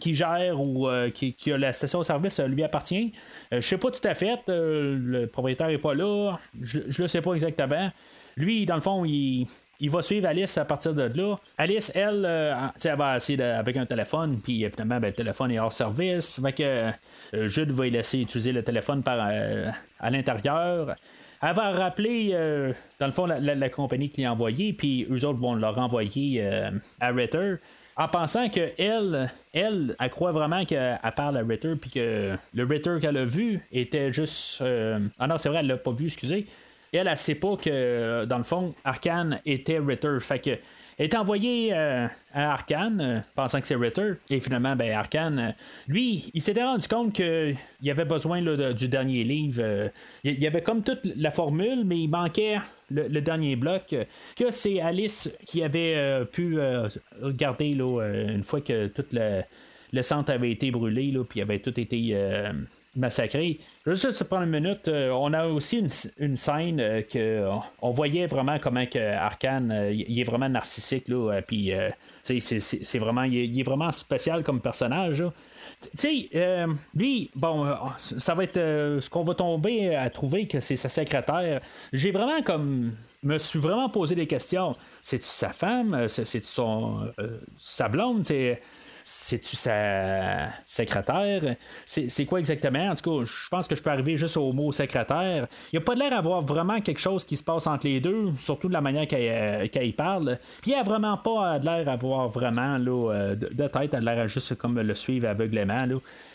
[SPEAKER 2] qui gère ou qui, a la station-service lui appartient. je sais pas tout à fait, le propriétaire est pas là, je, je le sais pas exactement. Lui, dans le fond, il, il va suivre Alice à partir de là. Alice, elle, euh, elle va essayer avec un téléphone, puis évidemment, ben, le téléphone est hors service. Fait que euh, Jude va laisser utiliser le téléphone euh, à l'intérieur. Elle va rappeler, dans le fond, la, compagnie qui l'a envoyé, puis eux autres vont leur renvoyer à Ritter en pensant que elle, elle, elle croit vraiment qu'elle parle à Ritter, puis que le Ritter qu'elle a vu était juste. Ah non, c'est vrai, elle l'a pas vu, excusez. Elle, elle sait pas que, dans le fond, Arkane était Ritter. Fait que est envoyé euh, à Arkane, euh, pensant que c'est Ritter. Et finalement, ben, Arkane, euh, lui, il s'était rendu compte qu'il avait besoin là, du dernier livre. il y avait comme toute la formule, mais il manquait le, dernier bloc. que c'est Alice qui avait pu regarder là, une fois que tout le, centre avait été brûlé, là, puis avait tout été massacré. Je vais juste prendre une minute. Euh, on a aussi une, scène euh, que on voyait vraiment comment que Arkane euh, il est vraiment narcissique là, puis c'est vraiment il est, vraiment spécial comme personnage. Tu sais, lui, bon, ça va être ce qu'on va tomber à trouver que c'est sa secrétaire. J'ai vraiment comme me suis vraiment posé des questions. C'est-tu sa femme? C'est-tu son sa blonde? C'est c'est-tu sa secrétaire? C'est quoi exactement? En tout cas, je pense que je peux arriver juste au mot secrétaire. Il n'y a pas l'air d'avoir vraiment quelque chose qui se passe entre les deux, surtout de la manière qu'elle euh, parle. Puis il n'y a vraiment pas l'air d'avoir vraiment là, euh, de, tête, elle a l'air juste comme le suivre aveuglément.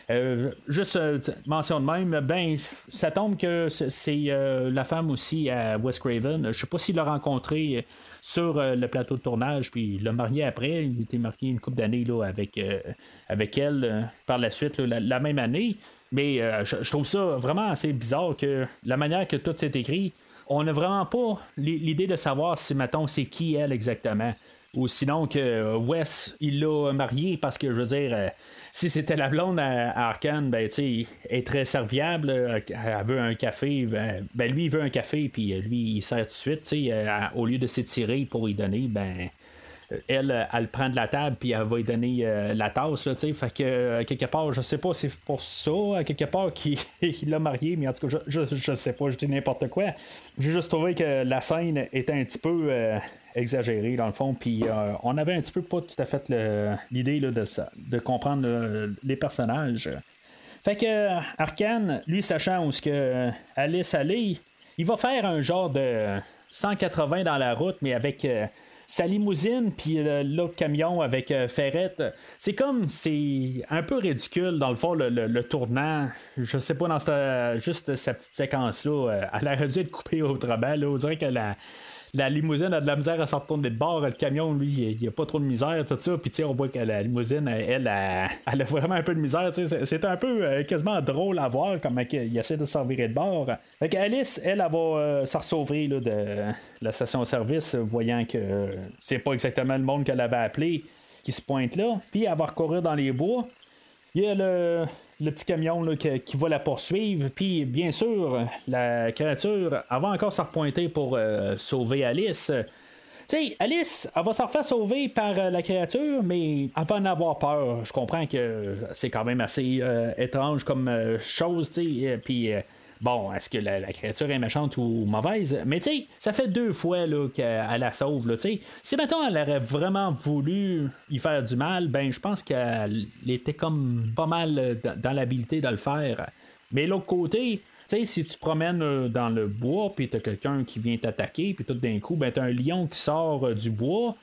[SPEAKER 2] Euh, juste mention de même, ben, ça tombe que c'est la femme aussi à West Craven. Je sais pas s'il l'a rencontré sur euh, le plateau de tournage, puis il l'a marié après. Il était marié une couple d'années avec, euh, avec elle euh, par la suite, la, même année. Mais je, trouve ça vraiment assez bizarre que la manière que tout s'est écrit, on n'a vraiment pas l'idée de savoir si, mettons, c'est qui elle exactement. Ou sinon que Wes, il l'a marié parce que, je veux dire, si c'était la blonde à, Arkane, ben, tu est très serviable, elle veut un café, ben, ben, lui, il veut un café, puis lui, il sert tout de suite, tu au lieu de s'étirer pour y donner, ben, elle, elle prend de la table puis elle va lui donner euh, la tasse. Là, fait que euh, quelque part, je sais pas si c'est pour ça, quelque part qu'il l'a marié, mais en tout cas, je, je, sais pas, je dis n'importe quoi. J'ai juste trouvé que la scène était un petit peu euh, exagérée dans le fond, puis on avait un petit peu pas tout à fait l'idée de, de comprendre les personnages. Fait que Arkane, lui sachant où ce que Alice allait, il va faire un genre de 180 dans la route, mais avec sa limousine puis l'autre camion avec euh, Ferrette, c'est comme c'est un peu ridicule dans le fond le, tournant. Je sais pas dans juste cette petite séquence là, euh, elle aurait dû être coupée autrement. Là. On dirait que la limousine a de la misère à s'en retourner de bord. Le camion, lui, il n'y a pas trop de misère, tout ça. Puis, on voit que la limousine, elle, elle, a vraiment un peu de misère. C'est un peu euh, quasiment drôle à voir comment il essaie de s'en virer de bord. Fait Alice, elle, elle, va euh, sauver de la station-service, voyant que c'est pas exactement le monde qu'elle avait appelé qui se pointe là. Puis, elle va recourir dans les bois. Il y a le, le petit camion qui, va la poursuivre. Puis, bien sûr, la créature, elle va encore se repointer pour euh, sauver Alice. Tu sais, Alice, elle va se refaire sauver par euh, la créature, mais elle va en avoir peur. Je comprends que c'est quand même assez euh, étrange comme chose, tu sais. Puis bon, est-ce que la, créature est méchante ou mauvaise? Mais tu sais, ça fait deux fois qu'elle la sauve. Là, si maintenant elle aurait vraiment voulu y faire du mal, ben je pense qu'elle était comme pas mal euh, dans l'habilité de le faire. Mais l'autre côté, tu sais, si tu te promènes euh, dans le bois, puis t'as quelqu'un qui vient t'attaquer, puis tout d'un coup, ben t'as un lion qui sort euh, du bois,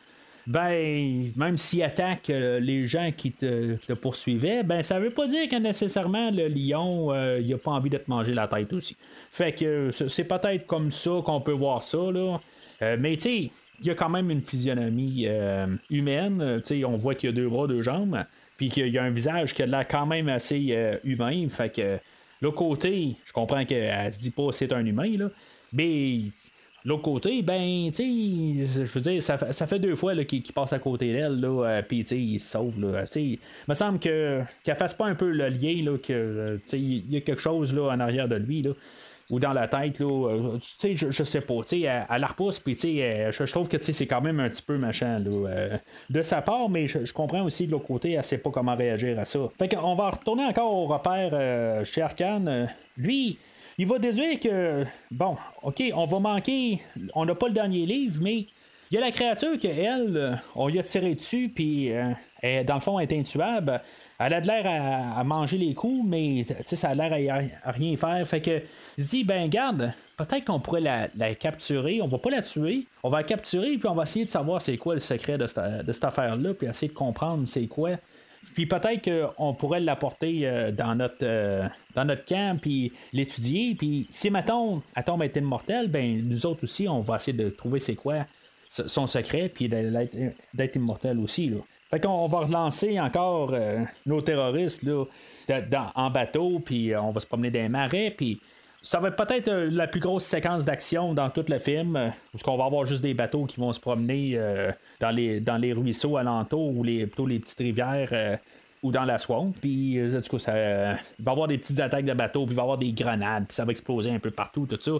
[SPEAKER 2] ben, même s'il attaque euh, les gens qui te, poursuivaient, ben, ça veut pas dire que nécessairement le lion, euh, il a pas envie de te manger la tête aussi. Fait que c'est peut-être comme ça qu'on peut voir ça, là. Euh, mais tu sais, il y a quand même une physionomie humaine. Tu sais, on voit qu'il y a deux bras, deux jambes, puis qu'il y a un visage qui a l'air quand même assez humain. Fait que, l'autre côté, je comprends qu'elle se dit pas c'est un humain, là. Mais L'autre côté, ben, tu sais, je veux dire, ça, fait deux fois qu'il passe à côté d'elle, là, euh, puis, tu sais, il se sauve, là. Tu sais, il me semble que qu'elle fasse pas un peu le lien, là, que, euh, tu sais, il y a quelque chose, là, en arrière de lui, là, ou dans la tête, là, euh, tu sais, je, sais pas, tu sais, elle, la repousse, puis, tu sais, je, trouve que, c'est quand même un petit peu machin, là, de sa part, mais je, comprends aussi, de l'autre côté, elle sait pas comment réagir à ça. Fait qu'on va retourner encore au repère chez Arkane. lui, il va déduire que, bon, OK, on va manquer, on n'a pas le dernier livre, mais il y a la créature que elle, on lui a tiré dessus, puis euh, dans le fond, elle est intuable. Elle a de l'air à, manger les coups, mais ça a l'air à, rien faire. Fait que, je dis, ben, garde, peut-être qu'on pourrait la, capturer. On va pas la tuer. On va la capturer, puis on va essayer de savoir c'est quoi le secret de cette affaire-là, puis essayer de comprendre c'est quoi. Puis peut-être qu'on pourrait l'apporter euh, dans notre euh, dans notre camp, puis l'étudier. Puis si, mettons, elle tombe être immortelle, ben nous autres aussi, on va essayer de trouver c'est quoi son secret, puis d'être immortel aussi. Là. Fait qu'on va relancer encore euh, nos terroristes là, en bateau, puis on va se promener dans les marais, puis ça va être peut-être euh, la plus grosse séquence d'action dans tout le film, euh, parce qu'on va avoir juste des bateaux qui vont se promener euh, dans, les, dans les ruisseaux alentours ou plutôt les petites rivières ou dans la swamp. Puis, du coup, ça va y avoir des petites attaques de bateaux, puis il va y avoir des grenades, puis ça va exploser un peu partout, tout ça.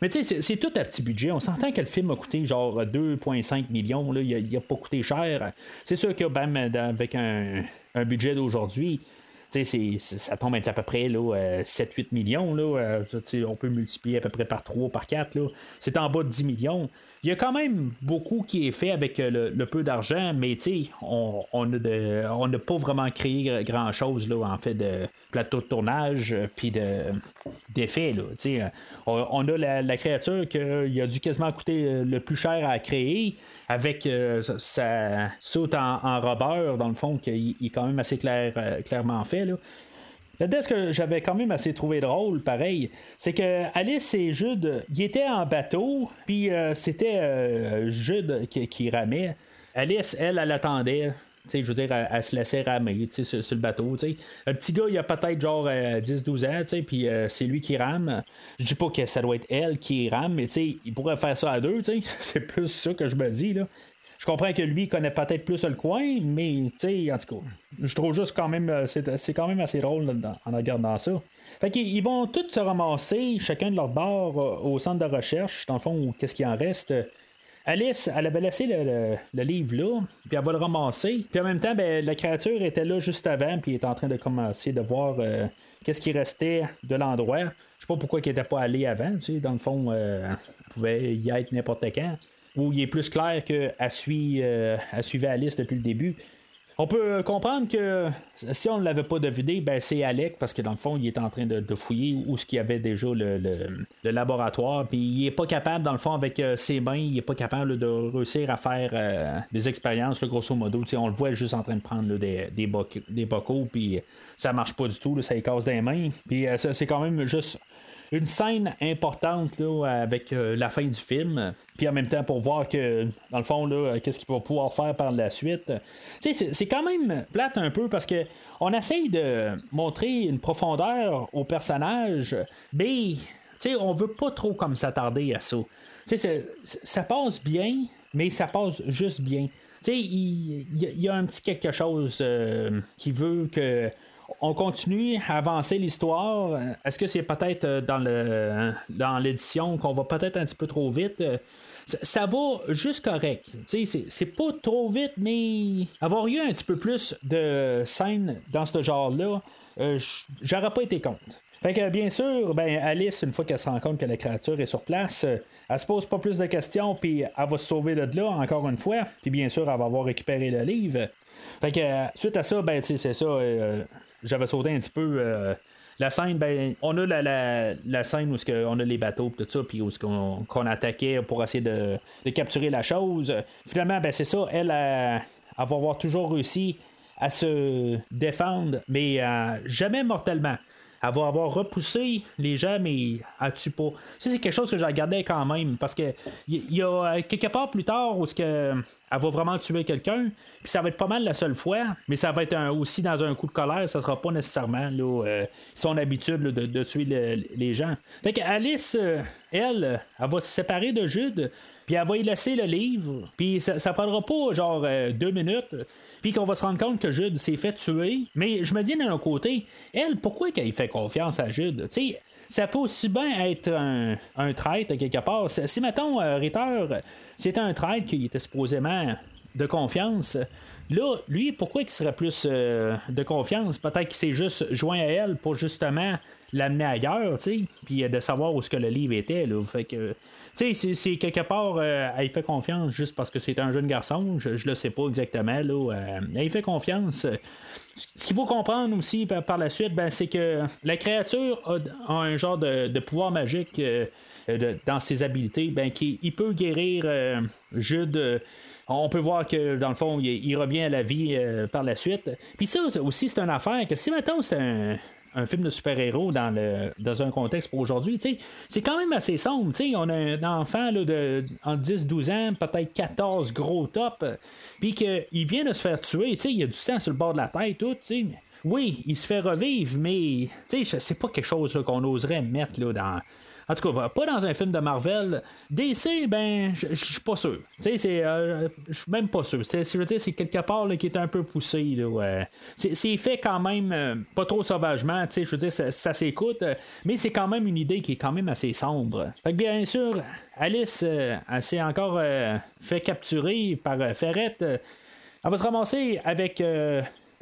[SPEAKER 2] Mais tu sais, c'est tout à petit budget. On s'entend que le film a coûté genre 2,5 millions. Là. Il n'a pas coûté cher. C'est sûr que même avec un budget d'aujourd'hui, ça tombe à peu près 7-8 millions. Là, euh, on peut multiplier à peu près par 3, par 4. C'est en bas de 10 millions. Il y a quand même beaucoup qui est fait avec euh, le, peu d'argent, mais on n'a pas vraiment créé grand-chose en fait de plateau de tournage euh, puis d'effets. On, on, a la, créature qui a dû quasiment coûter le plus cher à créer avec sa saute en, rubber, dans le fond, qui est quand même assez clair, clairement fait. Là. Là-dedans, que j'avais quand même assez trouvé drôle, pareil, c'est que Alice et Jude, ils étaient en bateau, puis euh, c'était euh, Jude qui, ramait. Alice, elle, elle attendait. je veux dire, elle, se laissait ramer sur, sur, le bateau. Le petit gars, il a peut-être genre 10-12 euh, ans, puis c'est lui qui rame. Je dis pas que ça doit être elle qui rame, mais il pourrait faire ça à deux. C'est plus ça que je me dis. Là. Je comprends que lui connaît peut-être plus le coin, mais tu sais, en tout cas, je trouve juste quand même, euh, c'est quand même assez drôle en regardant ça. Fait qu'ils vont tous se ramasser, chacun de leur bord, euh, au centre de recherche, dans le fond, qu'est-ce qu'il en reste? Alice, elle avait laissé le, livre là, puis elle va le ramasser. Puis en même temps, ben, la créature était là juste avant, puis elle est en train de commencer de voir euh, qu'est-ce qui restait de l'endroit. Je sais pas pourquoi il n'était pas allé avant, tu sais, dans le fond, elle pouvait y être n'importe quand où il est plus clair qu'elle suit, euh, suivait Alice depuis le début. On peut comprendre que si on ne l'avait pas deviné, ben c'est Alec, parce que dans le fond, il est en train de, fouiller où ce qu'il y avait déjà le, laboratoire, puis il est pas capable, dans le fond, avec euh, ses mains, il est pas capable de réussir à faire euh, des expériences, grosso modo. on le voit juste en train de prendre des, des, bocaux, puis ça marche pas du tout, ça lui casse des mains. Puis c'est quand même juste une scène importante là, avec euh, la fin du film. Puis en même temps, pour voir que, dans le fond, là, qu'est-ce qu'il va pouvoir faire par la suite. C'est, c'est quand même plate un peu parce que on essaye de montrer une profondeur au personnage, mais on veut pas trop comme s'attarder à ça. ça passe bien, mais ça passe juste bien. Il y, a un petit quelque chose euh, qui veut que on continue à avancer l'histoire. Est-ce que c'est peut-être euh, dans le dans l'édition qu'on va peut-être un petit peu trop vite? Ça, va juste correct. C'est pas trop vite, mais avoir eu un petit peu plus de scènes dans ce genre-là, euh, j'aurais pas été contre. Fait que bien sûr, ben Alice, une fois qu'elle se rend compte que la créature est sur place, euh, elle se pose pas plus de questions, puis elle va se sauver de là encore une fois. Puis bien sûr, elle va avoir récupéré le livre. Fait que suite à ça, ben c'est ça j'avais sauté un petit peu. Euh, la scène, ben, on a la, scène où on a les bateaux tout ça, puis où qu'on, attaquait pour essayer de, capturer la chose. Finalement, ben, c'est ça, elle, elle, va avoir toujours réussi à se défendre, mais euh, jamais mortellement. Elle va avoir repoussé les gens, mais elle tue pas? Ça, c'est quelque chose que j'ai regardé quand même, parce que il y, a quelque part plus tard où elle va vraiment tuer quelqu'un, puis ça va être pas mal la seule fois, mais ça va être aussi dans un coup de colère, ça sera pas nécessairement euh, son habitude de, tuer les gens. Fait que Alice, euh, elle, elle va se séparer de Jude, puis elle va y laisser le livre, puis ça, ça prendra pas genre euh, deux minutes, puis qu'on va se rendre compte que Jude s'est fait tuer. Mais je me dis d'un autre côté, elle, pourquoi qu'elle fait confiance à Jude? Tu sais, ça peut aussi bien être un, un traître quelque part. Si, mettons, euh, Ritter, c'était un traître qui était supposément de confiance, là, lui, pourquoi il serait plus euh, de confiance? Peut-être qu'il s'est juste joint à elle pour justement l'amener ailleurs, tu sais, puis euh, de savoir où ce que le livre était, là. Fait que, tu sais, c'est quelque part, elle fait confiance juste parce que c'est un jeune garçon, je, je le sais pas exactement, là. elle fait confiance ce qu'il faut comprendre aussi par, la suite, ben, c'est que la créature a, un genre de, pouvoir magique euh, euh, dans ses habiletés, ben, qu'il il peut guérir euh, Jude. euh, on peut voir que dans le fond, il, revient à la vie euh, par la suite. Puis ça aussi, c'est une affaire que si maintenant c'est un, un film de super-héros dans, le, dans un contexte pour aujourd'hui, c'est quand même assez sombre. On a un enfant là, de, en 10-12 ans, peut-être 14 gros top, euh, puis qu'il vient de se faire tuer. Il y a du sang sur le bord de la tête, tout. Oui, il se fait revivre, mais tu sais, c'est pas quelque chose qu'on oserait mettre là, dans. En tout cas, pas dans un film de Marvel. DC, ben, je suis pas sûr. Tu sais, euh, Je suis même pas sûr. C'est, c'est quelque part là, qui est un peu poussé. Là, ouais. c'est, fait quand même euh, pas trop sauvagement. Je veux dire, ça, ça s'écoute. euh, mais c'est quand même une idée qui est quand même assez sombre. Bien sûr, Alice, elle s'est encore fait capturer par Ferrette. elle va se ramasser avec.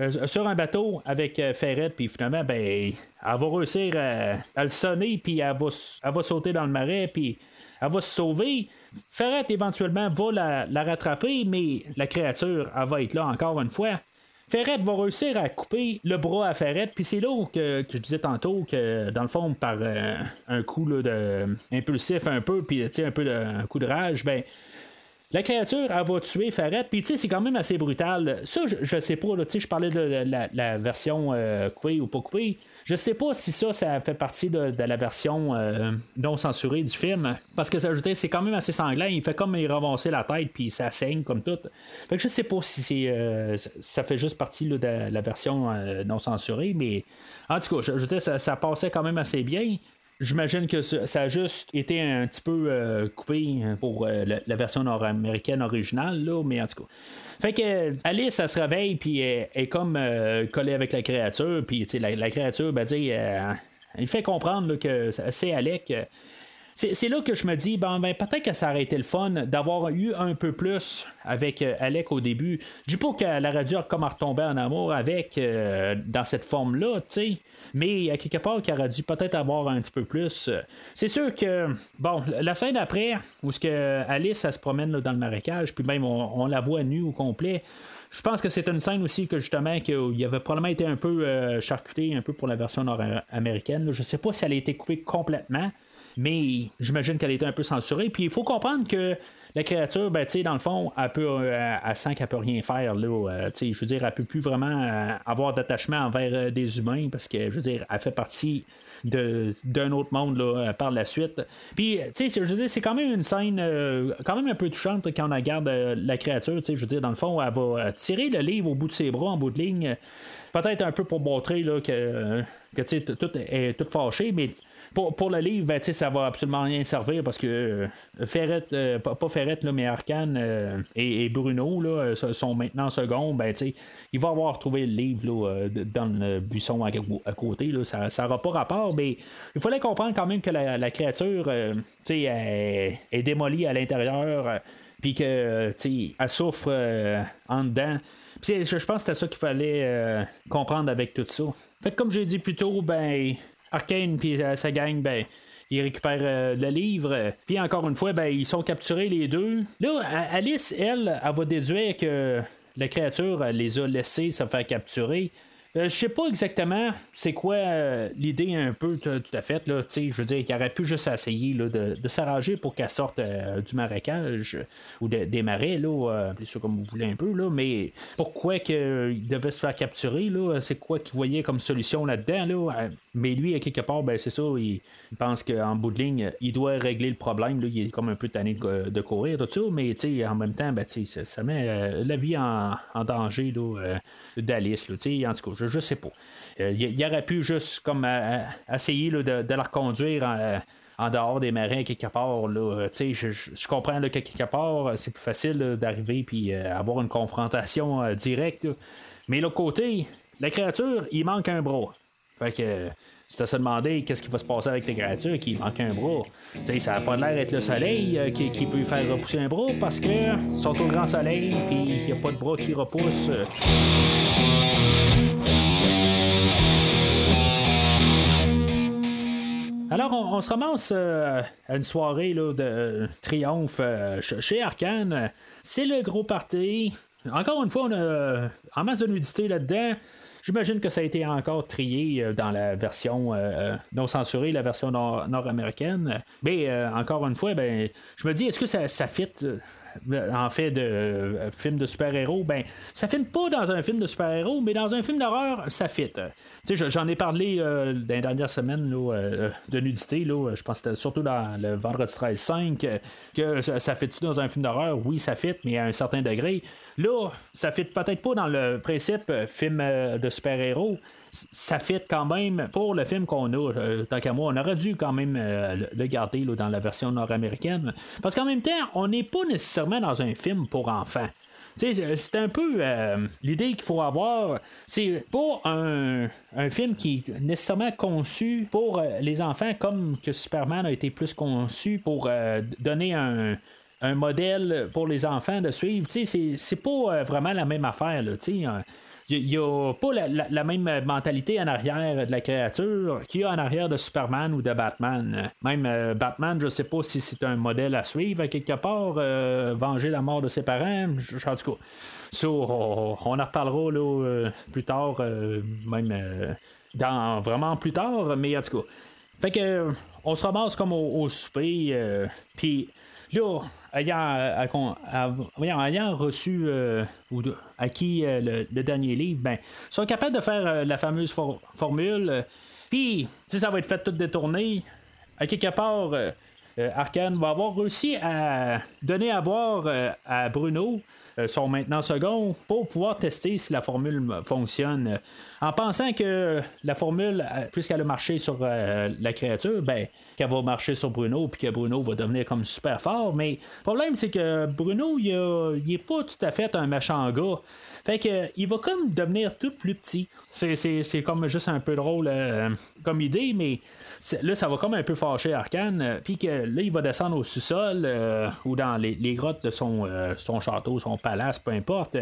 [SPEAKER 2] Euh, sur un bateau avec euh, Ferrette, puis finalement, ben, elle va réussir à, le sonner, puis elle va, sauter dans le marais, puis elle va se sauver. Ferrette, éventuellement, va la, rattraper, mais la créature, elle va être là encore une fois. Ferrette va réussir à couper le bras à Ferrette, puis c'est là que, je disais tantôt que, dans le fond, par euh, un coup là, de, impulsif un peu, puis un peu de, un coup de rage, ben, la créature, elle va tuer Ferrette, puis tu sais, c'est quand même assez brutal. Ça, je, sais pas, tu sais, je parlais de la, version euh, ou pas coupée. Je sais pas si ça, ça fait partie de, la version euh, non censurée du film. Parce que ça, je c'est quand même assez sanglant. Il fait comme il revancer la tête, puis ça saigne comme tout. Fait que je sais pas si c'est euh, ça fait juste partie de la version euh, non censurée, mais en tout cas, je, je ça, ça passait quand même assez bien. J'imagine que ça a juste été un petit peu euh, coupé pour euh, la, version nord-américaine originale, là, mais en tout cas. Fait que Alice, elle se réveille, puis est comme euh, collée avec la créature, puis la, la créature, ben, tu sais, euh, il fait comprendre que c'est Alec. C'est là que je me dis, ben, ben peut-être que ça aurait été le fun d'avoir eu un peu plus avec euh, Alec au début. Je dis pas qu'elle aurait dû comme retomber en amour avec euh, dans cette forme-là, tu sais. Mais à quelque part qu'elle aurait dû peut-être avoir un petit peu plus. C'est sûr que, bon, la scène après, où ce que Alice, se promène dans le marécage, puis même on, la voit nue au complet. Je pense que c'est une scène aussi que justement qu'il avait probablement été un peu euh, charcuté un peu pour la version nord-américaine. Je sais pas si elle a été coupée complètement, mais j'imagine qu'elle été un peu censurée. Puis il faut comprendre que la créature, ben, dans le fond, elle, peut, euh, elle sent qu'elle peut rien faire. Là, euh, je veux dire, elle peut plus vraiment euh, avoir d'attachement envers des humains parce que, je veux dire, elle fait partie d'un autre monde là, par la suite. Puis, tu sais, je veux dire, c'est quand même une scène quand même un peu touchante quand on regarde la créature. Je veux dire, dans le fond, elle va tirer le livre au bout de ses bras, en bout de ligne. Peut-être un peu pour montrer là, que, que tout est tout fâché, mais pour, pour le livre, ben, ça va absolument rien servir parce que euh, Ferrette, euh, pas, Ferrette, là, mais Arcane euh, et, Bruno là, euh, sont maintenant en second. Ben, il va avoir trouvé le livre là, dans le buisson à, côté. Là, ça n'aura pas rapport, mais il fallait comprendre quand même que la, la créature est, démolie à l'intérieur. puis que elle souffre en dedans. Je, pense que c'était ça qu'il fallait comprendre avec tout ça. Fait que comme j'ai dit plus tôt, ben Arkane puis euh, sa gang, ben ils récupèrent euh, le livre. Puis encore une fois, ben ils sont capturés les deux. Là, Alice, elle, elle va déduire que la créature elle les a laissés se faire capturer. Euh, je sais pas exactement c'est quoi euh, l'idée un peu tout à fait. Là, je veux dire qu'il aurait pu juste essayer là, de, de s'arranger pour qu'elle sorte euh, du marécage ou de- des marais, là, ça comme vous voulez un peu. Là, mais pourquoi qu'il devait se faire capturer? Là, c'est quoi qu'il voyait comme solution là-dedans? Là? Mais lui, quelque part, ben, c'est ça, il, pense qu'en bout de ligne, il doit régler le problème. Là. Il est comme un peu tanné de, courir, tout ça, mais en même temps, ben, ça, ça met la vie en, danger d'Alice. En tout cas, je, je sais pas. Euh, il, aurait pu juste comme euh, essayer là, de, de la reconduire en, dehors des marins quelque part. Là, Euh, je, je- comprends que quelque part, euh, c'est plus facile d'arriver euh, avoir une confrontation euh, directe. Mais l'autre côté, la créature, il manque un bras. Fait que euh, c'est à se demander qu'est-ce qui va se passer avec la créature qui manque un bras. Sais, ça n'a pas l'air d'être le soleil euh, qui, peut faire repousser un bras parce que sont au grand soleil puis il n'y a pas de bras qui repousse. Alors, on, se ramasse euh, à une soirée là, de euh, triomphe euh, ch- chez Arkane. C'est le gros party. Encore une fois, on a en masse de nudité là-dedans. j'imagine que ça a été encore trié dans la version non censurée, la version nord- nord-américaine. Mais encore une fois, ben, je me dis, est-ce que ça, ça fit en fait de euh, film de super-héros, ben ça fit pas dans un film de super-héros, mais dans un film d'horreur, ça fit. J'en ai parlé euh, dans les là, euh, de nudité, là, je pense que c'était surtout dans le vendredi 13-5, euh, que ça, ça fit-tu dans un film d'horreur? Oui, ça fit, mais à un certain degré. Là, ça fit peut-être pas dans le principe euh, film euh, de super-héros. Ça fit quand même pour le film qu'on a. euh, tant qu'à moi, on aurait dû quand même le- garder dans la version nord-américaine. Parce qu'en même temps, on n'est pas nécessairement dans un film pour enfants. C'est- un peu l'idée qu'il faut avoir. C'est pas un, film qui est nécessairement conçu pour les enfants comme que Superman a été plus conçu pour donner un, un modèle pour les enfants de suivre. C'est- c'est pas euh, vraiment la même affaire. Là, il n'y a pas la, la- même mentalité en arrière de la créature qu'il y a en arrière de Superman ou de Batman. Même euh, Batman, je sais pas si c'est un modèle à suivre quelque part, euh, venger la mort de ses parents. En tout cas, ça, on, en reparlera là, plus tard, même dans vraiment plus tard, mais en tout cas. Fait que on se ramasse comme au, au souper, puis là, ayant, euh, ayant reçu euh, ou acquis euh, le, dernier livre, ben, sont capables de faire la fameuse for- formule. Puis, si ça va être fait tout détourné, à quelque part, Arkane va avoir réussi à donner à boire à Bruno euh, son maintenant second pour pouvoir tester si la formule fonctionne. En pensant que la formule, euh, puisqu'elle a marché sur euh, la créature, ben, qu'elle va marcher sur Bruno, puis que Bruno va devenir comme super fort. Mais le problème, c'est que Bruno, il, a- il est pas tout à fait un méchant gars. Fait que il va comme devenir tout plus petit. C'est, comme juste un peu drôle comme idée, mais là, ça va comme un peu fâcher Arkane. Puis que là, il va descendre au sous-sol ou dans les, grottes de son, son château, son palace, peu importe.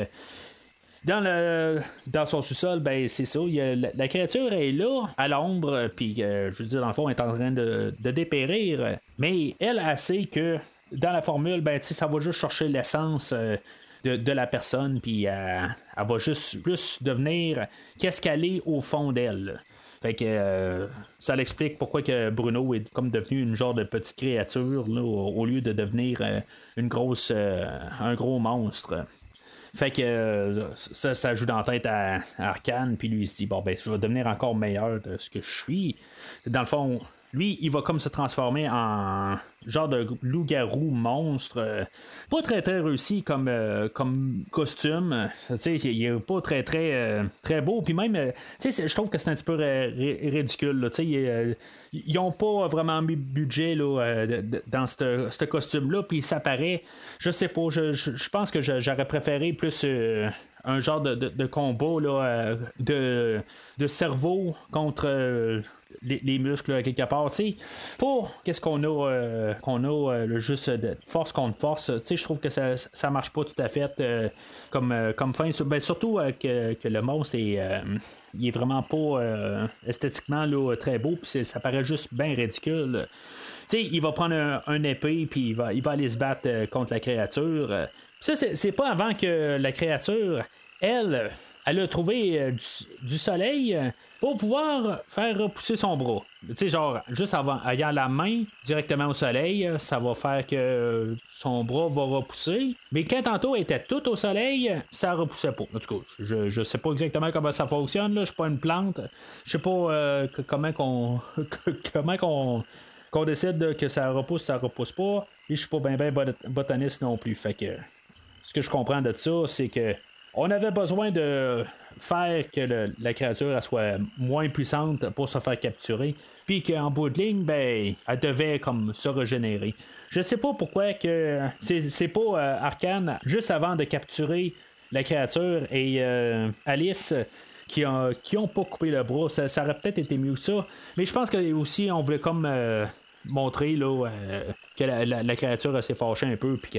[SPEAKER 2] Dans, le, dans son sous-sol, ben c'est ça. il la, la créature est là, à l'ombre, puis euh, je veux dire, dans le fond, elle est en train de, de dépérir. Mais elle, sait que dans la formule, ben, ça va juste chercher l'essence euh, de, de la personne, puis euh, elle va juste plus devenir qu'est-ce qu'elle est au fond d'elle. Fait que euh, ça l'explique pourquoi que Bruno est comme devenu une genre de petite créature là, au, lieu de devenir euh, une grosse euh, un gros monstre. Fait que ça, ça joue dans la tête à, à Arkane, puis lui il se dit bon ben je vais devenir encore meilleur de ce que je suis. Dans le fond, lui, il va comme se transformer en genre de loup-garou monstre. euh, pas très très réussi comme, euh, comme costume. Il est pas très très euh, très beau. Puis même, je trouve que c'est un petit peu ri- ridicule. là. Tu sais, il, euh, ils ont pas vraiment mis budget là, dans ce costume-là. Puis ça paraît, je sais pas, je, je- pense que j'aurais préféré plus un genre de, de- combat là, de, de cerveau contre les, les muscles quelque part. Tu sais, pour qu'est-ce qu'on a, euh, qu'on a euh, le juste de force contre force, je trouve que ça, ça marche pas tout à fait euh, comme, comme fin. Ben, surtout que, que le monstre est, il est vraiment pas esthétiquement là, très beau, puis ça paraît juste bien ridicule. Sais, il va prendre un, un épée, puis il va, il va aller se battre contre la créature. Ça, c'est c'est pas avant que la créature, elle, elle a trouvé euh, du, soleil euh, pour pouvoir faire repousser son bras. Tu sais, genre, juste avant, ayant la main directement au soleil, euh, ça va faire que son bras va repousser. Mais quand tantôt elle était tout au soleil, ça repoussait pas. En tout cas, je, je sais pas exactement comment ça fonctionne, là. Je suis pas une plante. Je sais pas que- comment qu'on. comment qu'on qu'on décide de que ça repousse, ça repousse pas. Et je suis pas bien ben bot- botaniste non plus. Fait ce que je comprends de ça, c'est que on avait besoin de faire que la créature soit moins puissante pour se faire capturer, puis qu'en bout de ligne, ben, elle devait comme se régénérer. Je sais pas pourquoi que c'est, pas euh, Arcane juste avant de capturer la créature et euh, Alice qui ont, qui ont pas coupé le bras. Ça, ça aurait peut-être été mieux que ça. Mais je pense que aussi on voulait comme euh, montrer là, euh, que la, créature s'est fâchée un peu puis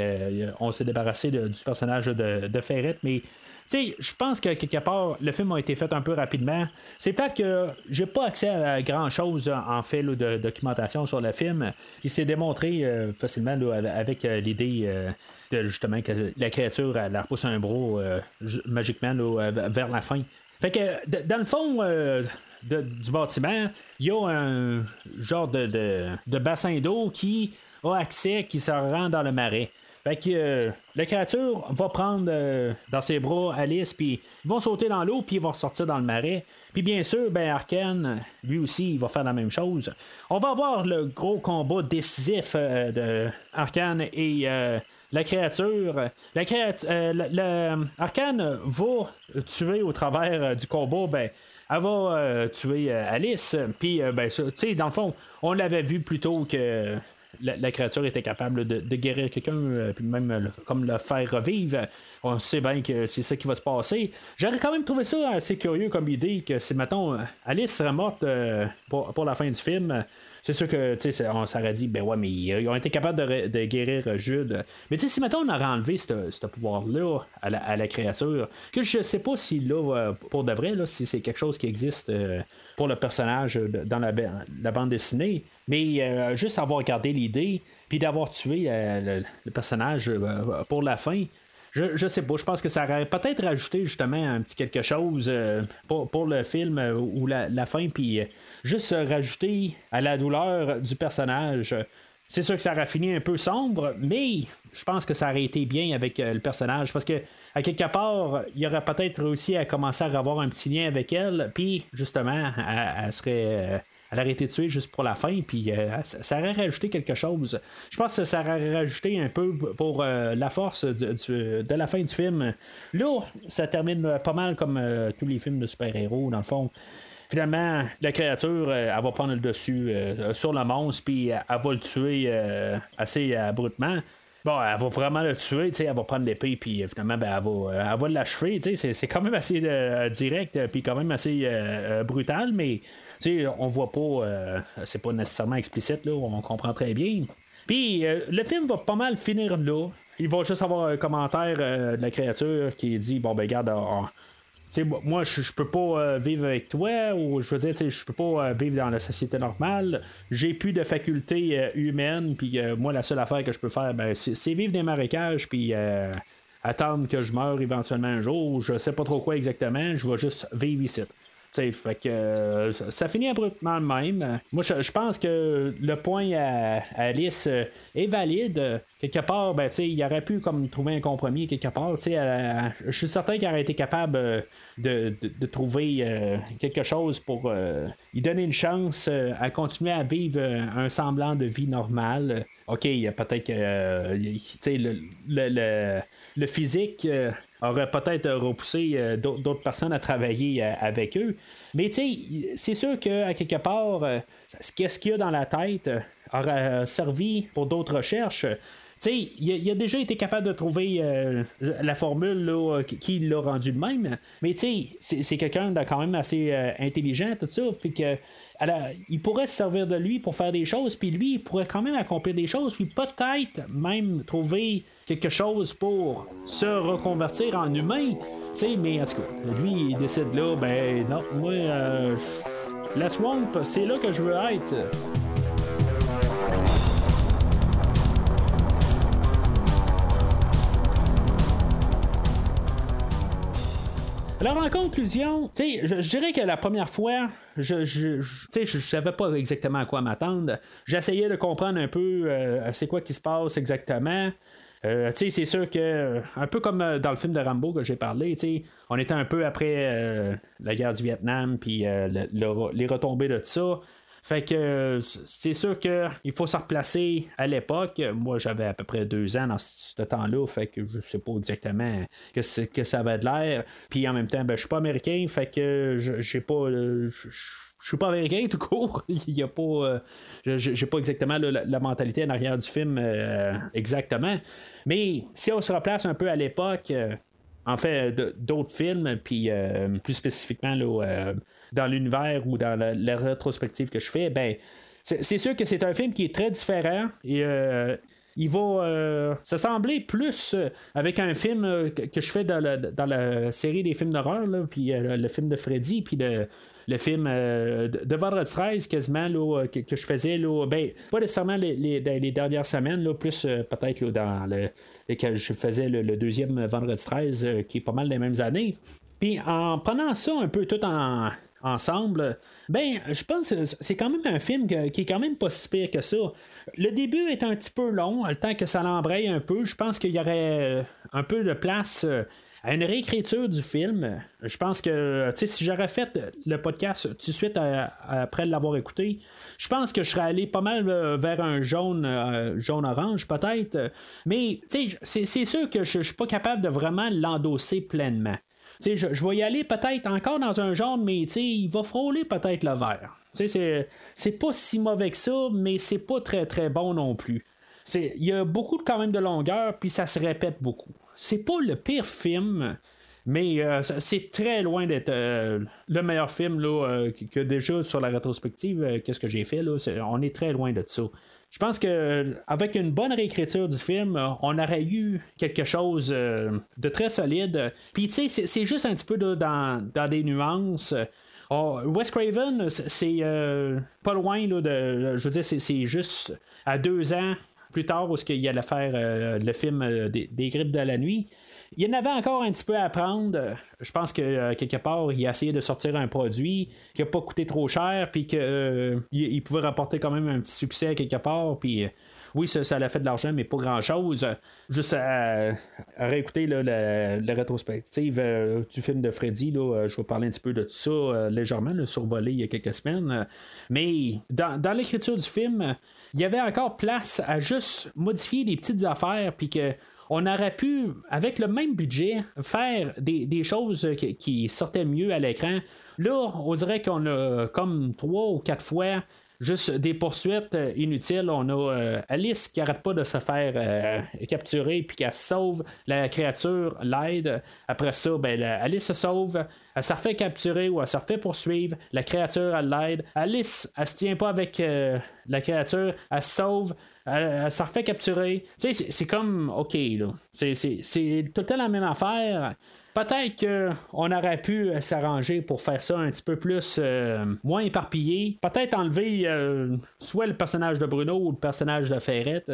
[SPEAKER 2] qu'on s'est débarrassé du personnage de, Ferret. Mais tu sais, je pense que quelque part, le film a été fait un peu rapidement. C'est peut-être que j'ai pas accès à grand chose en fait là, de documentation sur le film. Il s'est démontré euh, facilement avec euh, l'idée euh, de justement que la créature elle, repousse un euh, ju- magiquement euh, vers la fin. Fait que dans le fond euh, de- du bâtiment, il y a un genre de- de bassin d'eau qui a accès, qui se rend dans le marais. Fait que euh, la créature va prendre euh, dans ses bras Alice, puis ils vont sauter dans l'eau, puis ils vont ressortir dans le marais. Puis bien sûr, ben Arkane, lui aussi, il va faire la même chose. On va avoir le gros combat décisif euh, de Arkane et la créature. La créature, Arkane va tuer au travers du combat, ben elle va tuer Alice. Puis, ben, tu sais, dans le fond, on l'avait vu plus tôt que la, créature était capable de, guérir quelqu'un, euh, puis même le- comme le faire revivre. On sait bien que c'est ça qui va se passer. J'aurais quand même trouvé ça assez curieux comme idée que si, mettons, Alice serait morte euh, pour, pour la fin du film. C'est sûr que, on s'aurait dit, ben ouais, mais ils ont été capables de, de guérir euh, Jude. Mais tu sais, si mettons, on aurait enlevé ce pouvoir-là à la, à la créature, que je sais pas si là, euh, pour de vrai, là, si c'est quelque chose qui existe euh, pour le personnage dans la, ba- la bande dessinée, mais euh, juste avoir gardé l'idée, puis d'avoir tué le, personnage pour la fin. Je, je sais pas, je pense que ça aurait peut-être rajouté justement un petit quelque chose euh, pour, pour le film euh, ou la, la fin, puis euh, juste rajouter à la douleur du personnage. C'est sûr que ça aurait fini un peu sombre, mais je pense que ça aurait été bien avec euh, le personnage parce que à quelque part, il aurait peut-être réussi à commencer à avoir un petit lien avec elle, puis justement, elle serait. Elle aurait été tuée juste pour la fin, puis euh, ça, aurait rajouté quelque chose. Je pense que ça aurait rajouté un peu pour euh, la force de la fin du film. Là, ça termine pas mal comme euh, tous les films de super-héros, dans le fond. Finalement, la créature, elle va prendre le dessus sur le monstre, puis elle, va le tuer assez abruptement. Bon, elle va vraiment le tuer, elle va prendre l'épée, puis finalement, ben, elle, va, elle va l'achever, c'est- c'est quand même assez direct, puis quand même assez brutal, mais, sais, on voit pas, euh, c'est pas nécessairement explicite, là, on comprend très bien. Puis, euh, le film va pas mal finir là. Il va juste avoir un commentaire euh, de la créature qui dit, bon, ben, regarde, moi- je, peux pas vivre avec toi, ou je veux dire, je peux pas vivre dans la société normale. J'ai plus de facultés humaines, puis moi, la seule affaire que je peux faire, ben, c'est vivre des marécages, puis attendre que je meure éventuellement un jour. Je sais pas trop quoi exactement, je vais juste vivre ici. Fait que euh, ça, finit abruptement de même. Moi, je, pense que le point à, à Alice euh, est valide. Quelque part, ben, il aurait pu comme trouver un compromis quelque part. je suis certain qu'il aurait été capable euh, de, de- trouver quelque chose pour lui donner une chance à continuer à vivre un semblant de vie normale. OK, peut-être que le, le, le- le physique aurait peut-être repoussé euh, d'autres personnes à travailler euh, avec eux. Mais c'est sûr qu'à quelque part, euh, ce qu'est-ce qu'il y a dans la tête aurait servi pour d'autres recherches. Il a, il a déjà été capable de trouver la formule qui- l'a rendu de même. Mais c'est- quelqu'un de quand même assez intelligent, tout ça. Puis que, il pourrait se servir de lui pour faire des choses. Puis lui, il pourrait quand même accomplir des choses. Puis peut-être même trouver quelque chose pour se reconvertir en humain. Mais en tout cas, lui, il décide là, ben non, moi, euh, la swamp, c'est là que je veux être. Alors en conclusion, je, dirais que la première fois, je, je, je savais pas exactement à quoi m'attendre. J'essayais de comprendre un peu euh, c'est quoi qui se passe exactement. Euh, c'est sûr que, un peu comme euh, dans le film de Rambo que j'ai parlé, on était un peu après euh, la guerre du Vietnam, puis euh, le- le- les retombées de ça. Fait que euh, c'est sûr qu'il faut se replacer à l'époque. Moi, j'avais à peu près deux ans dans ce temps-là, fait que je sais pas exactement que, que ça avait de l'air. Puis en même temps, ben, je suis pas américain, fait que j'ai pas. euh, je- suis pas américain tout court. Il y a pas. euh, j'ai pas exactement la, mentalité en arrière du film euh, exactement. Mais si on se replace un peu à l'époque. euh, en fait, d'autres films, puis plus spécifiquement dans l'univers ou dans la, rétrospective que je fais, ben, c'est sûr que c'est un film qui est très différent et il va s'assembler plus avec un film que, je fais dans la, série des films d'horreur, puis le film de Freddy, puis le, le film euh, de, Vendredi 13 quasiment là, que, je faisais là, ben, pas nécessairement les, les- dernières semaines là, plus euh, peut-être dans le, que je faisais le, deuxième Vendredi 13 euh, qui est pas mal les mêmes années Puis en prenant ça un peu tout en, ensemble, ben, je pense que c'est quand même un film qui est quand même pas si pire que ça. Le début est un petit peu long, le temps que ça l'embraye un peu. Je pense qu'il y aurait un peu de place à une réécriture du film. Je pense que si j'aurais fait le podcast tout de suite après l'avoir écouté, je pense que je serais allé pas mal euh, vers un jaune, euh, jaune-orange peut-être. Mais c'est sûr que je, ne suis pas capable de vraiment l'endosser pleinement. Je, je, vais y aller peut-être encore dans un jaune, mais il va frôler peut-être le vert. C'est pas si mauvais que ça, mais c'est pas très très bon non plus. Il y a beaucoup quand même de longueur, puis ça se répète beaucoup c'est pas le pire film. Mais euh, c'est très loin d'être euh, le meilleur film là, euh, que déjà sur la rétrospective, qu'est-ce que j'ai fait là, on est très loin de ça. Je pense que avec une bonne réécriture du film, on aurait eu quelque chose de très solide. Puis tu sais, c'est juste un petit peu dans, des nuances. Oh, Wes Craven, c'est pas loin de. Je veux dire, c'est juste à deux ans plus tard où il allait faire euh, le film euh, des, grippes de la nuit. Il en avait encore un petit peu à apprendre. Je pense que euh, quelque part, il a essayé de sortir un produit qui n'a pas coûté trop cher, puis qu'il pouvait rapporter quand même un petit succès quelque part. Puis oui, ça, ça a fait de l'argent, mais pas grand-chose. Juste à, réécouter la, rétrospective euh, du film de Freddy, là, euh, je vais parler un petit peu de tout ça euh, légèrement, survolé il y a quelques semaines. Mais dans, l'écriture du film, il y avait encore place à juste modifier des petites affaires, puis que on aurait pu, avec le même budget, faire des, choses qui, sortaient mieux à l'écran. Là, on dirait qu'on a comme trois ou quatre fois juste des poursuites euh, inutiles. On a euh, Alice qui arrête pas de se faire euh, capturer puis qui sauve la créature, l'aide. Après ça, ben, Alice se sauve, elle se refait capturer ou elle se refait poursuivre. La créature, elle l'aide. Alice, elle se tient pas avec la créature, elle se sauve. Elle, se refait capturer. C'est comme, ok, là. C'est tout la même affaire. Peut-être qu'on aurait pu euh, s'arranger pour faire ça un petit peu plus euh, moins éparpillé. Peut-être enlever euh, soit le personnage de Bruno ou le personnage de Ferrette.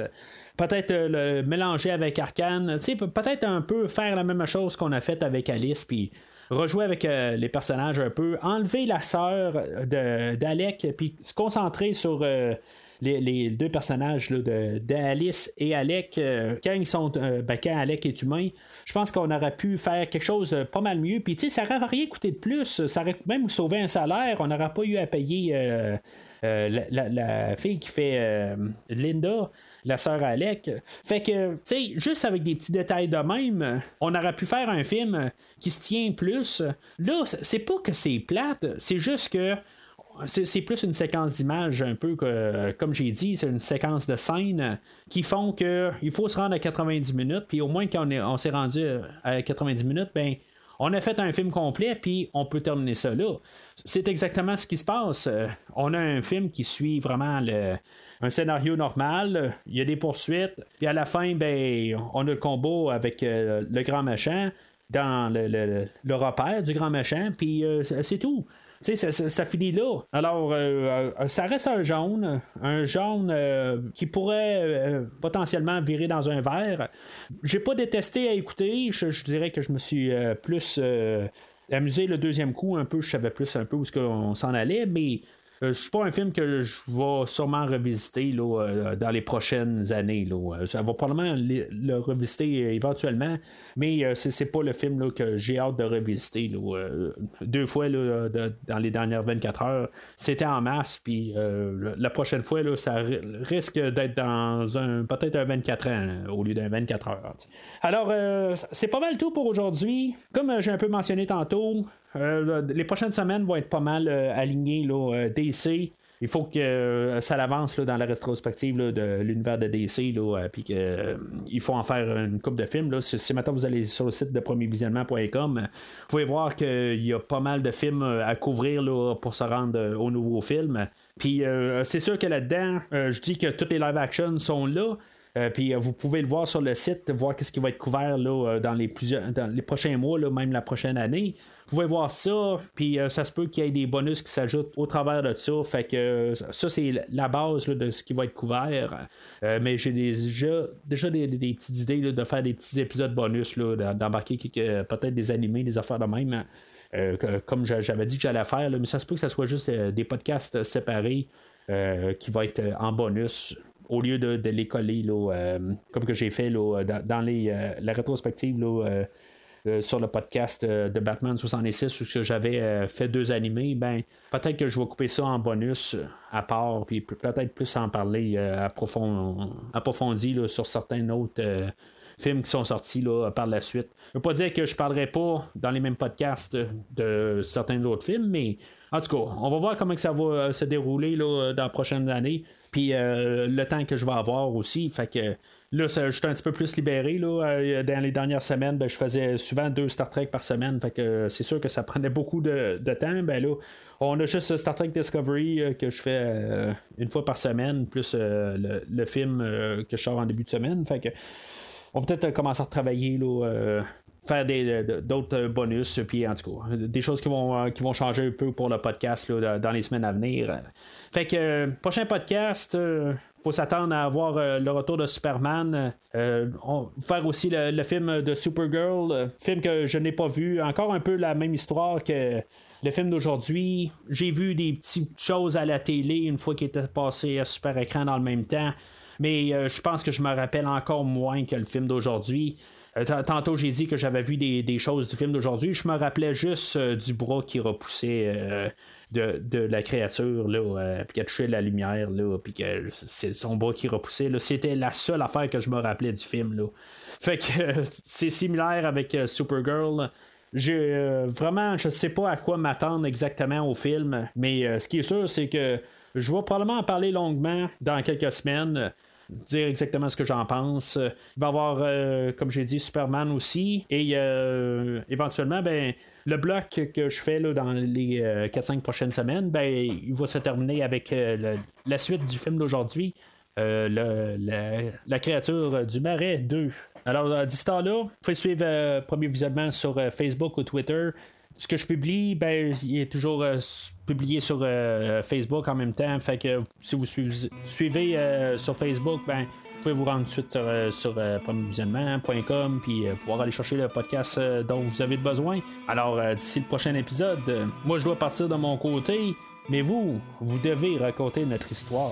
[SPEAKER 2] Peut-être le mélanger avec Arkane. Peut-être un peu faire la même chose qu'on a fait avec Alice. Puis rejouer avec les personnages un peu. Enlever la sœur d'Alec. Puis se concentrer sur les, deux personnages d'Alice et Alec, euh, quand ils sont euh, ben, quand Alec est humain, je pense qu'on aurait pu faire quelque chose de pas mal mieux. Puis tu sais, ça n'aurait rien coûté de plus. Ça aurait même sauvé un salaire. On n'aurait pas eu à payer euh, la, fille qui fait Linda la sœur Alec. Fait que, tu sais, juste avec des petits détails de même, on aurait pu faire un film qui se tient plus. Là, c'est pas que c'est plate, c'est juste que c'est plus une séquence d'images, un peu que, comme j'ai dit, c'est une séquence de scènes qui font qu'il faut se rendre à 90 minutes, puis au moins quand on, s'est rendu à 90 minutes, ben on a fait un film complet, puis on peut terminer ça là. C'est exactement ce qui se passe. On a un film qui suit vraiment un scénario normal, il y a des poursuites, puis à la fin, ben, on a le combo avec euh, le grand machin dans le, repère du grand machin, puis euh, c'est tout. Tu sais, ça, finit là. Alors, euh, euh, ça reste un jaune, un jaune euh, qui pourrait potentiellement virer dans un verre. J'ai pas détesté à écouter. Je, dirais que je me suis plus amusé le deuxième coup un peu. Je savais plus un peu où on s'en allait, mais c'est pas un film que je vais sûrement revisiter euh, dans les prochaines années. Là. Euh, ça va probablement le, revisiter éventuellement, mais c'est, pas le film que j'ai hâte de revisiter. deux fois dans les dernières 24 heures, c'était en masse, puis la prochaine fois, ça risque d'être dans un peut-être un 24 ans au lieu d'un 24 heures. Alors, c'est pas mal tout pour aujourd'hui. Comme j'ai un peu mentionné tantôt, euh, les prochaines semaines vont être pas mal euh, alignées euh, DC. Il faut que ça l'avance dans la rétrospective de l'univers de DC, puis qu'il faut en faire une coupe de films. Si, maintenant vous allez sur le site de premiervisionnement.com, vous pouvez voir qu'il y a pas mal de films à couvrir pour se rendre au nouveau film. Puis c'est sûr que là-dedans, je dis que toutes les live action sont là, Euh, puis vous pouvez le voir sur le site, voir qu'est-ce qui va être couvert là, dans, les plusieurs, dans les prochains mois, là, même la prochaine année. Vous pouvez voir ça, puis ça se peut qu'il y ait des bonus qui s'ajoutent au travers de ça. Fait que ça, c'est la base de ce qui va être couvert. mais j'ai déjà, déjà des, petites idées de faire des petits épisodes bonus, d'embarquer peut-être des animés, des affaires de même. comme j'avais dit que j'allais faire, mais ça se peut que ce soit juste des podcasts séparés qui vont être en bonus au lieu de, les coller, euh, comme que j'ai fait dans, euh, la rétrospective euh, sur le podcast de Batman 66 où j'avais fait deux animés, ben peut-être que je vais couper ça en bonus à part, puis peut-être plus en parler approfondi sur certains autres films qui sont sortis par la suite. Je ne veux pas dire que je ne parlerai pas dans les mêmes podcasts de certains autres films, mais en tout cas, on va voir comment ça va se dérouler dans la prochaine année. Puis euh, le temps que je vais avoir aussi. Fait que là, je suis un petit peu plus libéré. Là. Euh, dans les dernières semaines, ben, je faisais souvent deux Star Trek par semaine. Fait que c'est sûr que ça prenait beaucoup de, temps. Ben là, on a juste Star Trek Discovery euh, que je fais une fois par semaine, plus le, film que je sors en début de semaine. Fait que on va peut-être commencer à travailler là, faire d'autres bonus, puis en tout cas, des choses qui vont, qui vont changer un peu pour le podcast dans les semaines à venir. Fait que, euh, prochain podcast, euh, faut s'attendre à voir euh, le retour de Superman. on faire aussi le, film de Supergirl, film que je n'ai pas vu. Encore un peu la même histoire que le film d'aujourd'hui. J'ai vu des petites choses à la télé une fois qu'il était passé à super écran dans le même temps. Mais je pense que je me rappelle encore moins que le film d'aujourd'hui. Tantôt, j'ai dit que j'avais vu des, choses du film d'aujourd'hui. Je me rappelais juste du bras qui repoussait de, la créature, là, euh, puis qui a touché la lumière, là, puis que c'est son bras qui repoussait. C'était la seule affaire que je me rappelais du film. Là. Fait que c'est similaire avec euh, Supergirl. J'ai euh, vraiment, je sais pas à quoi m'attendre exactement au film, mais ce qui est sûr, c'est que je vais probablement en parler longuement dans quelques semaines dire exactement ce que j'en pense. Il va y avoir, comme j'ai dit, Superman aussi. Et éventuellement, ben, le bloc que je fais là, dans les 4-5 euh, prochaines semaines, ben, il va se terminer avec euh, la suite du film d'aujourd'hui. Euh, la, créature du marais 2. Alors, d'ici temps-là, vous pouvez suivre Premier Visionnement sur Facebook ou Twitter. Ce que je publie, ben, il est toujours publié sur Facebook en même temps. Fait que si vous suivez, sur Facebook, ben, vous pouvez vous rendre tout de suite sur, euh, premiervisionnement.com puis euh, pouvoir aller chercher le podcast euh, dont vous avez besoin. Alors, d'ici le prochain épisode, moi je dois partir de mon côté, mais vous, vous devez raconter notre histoire.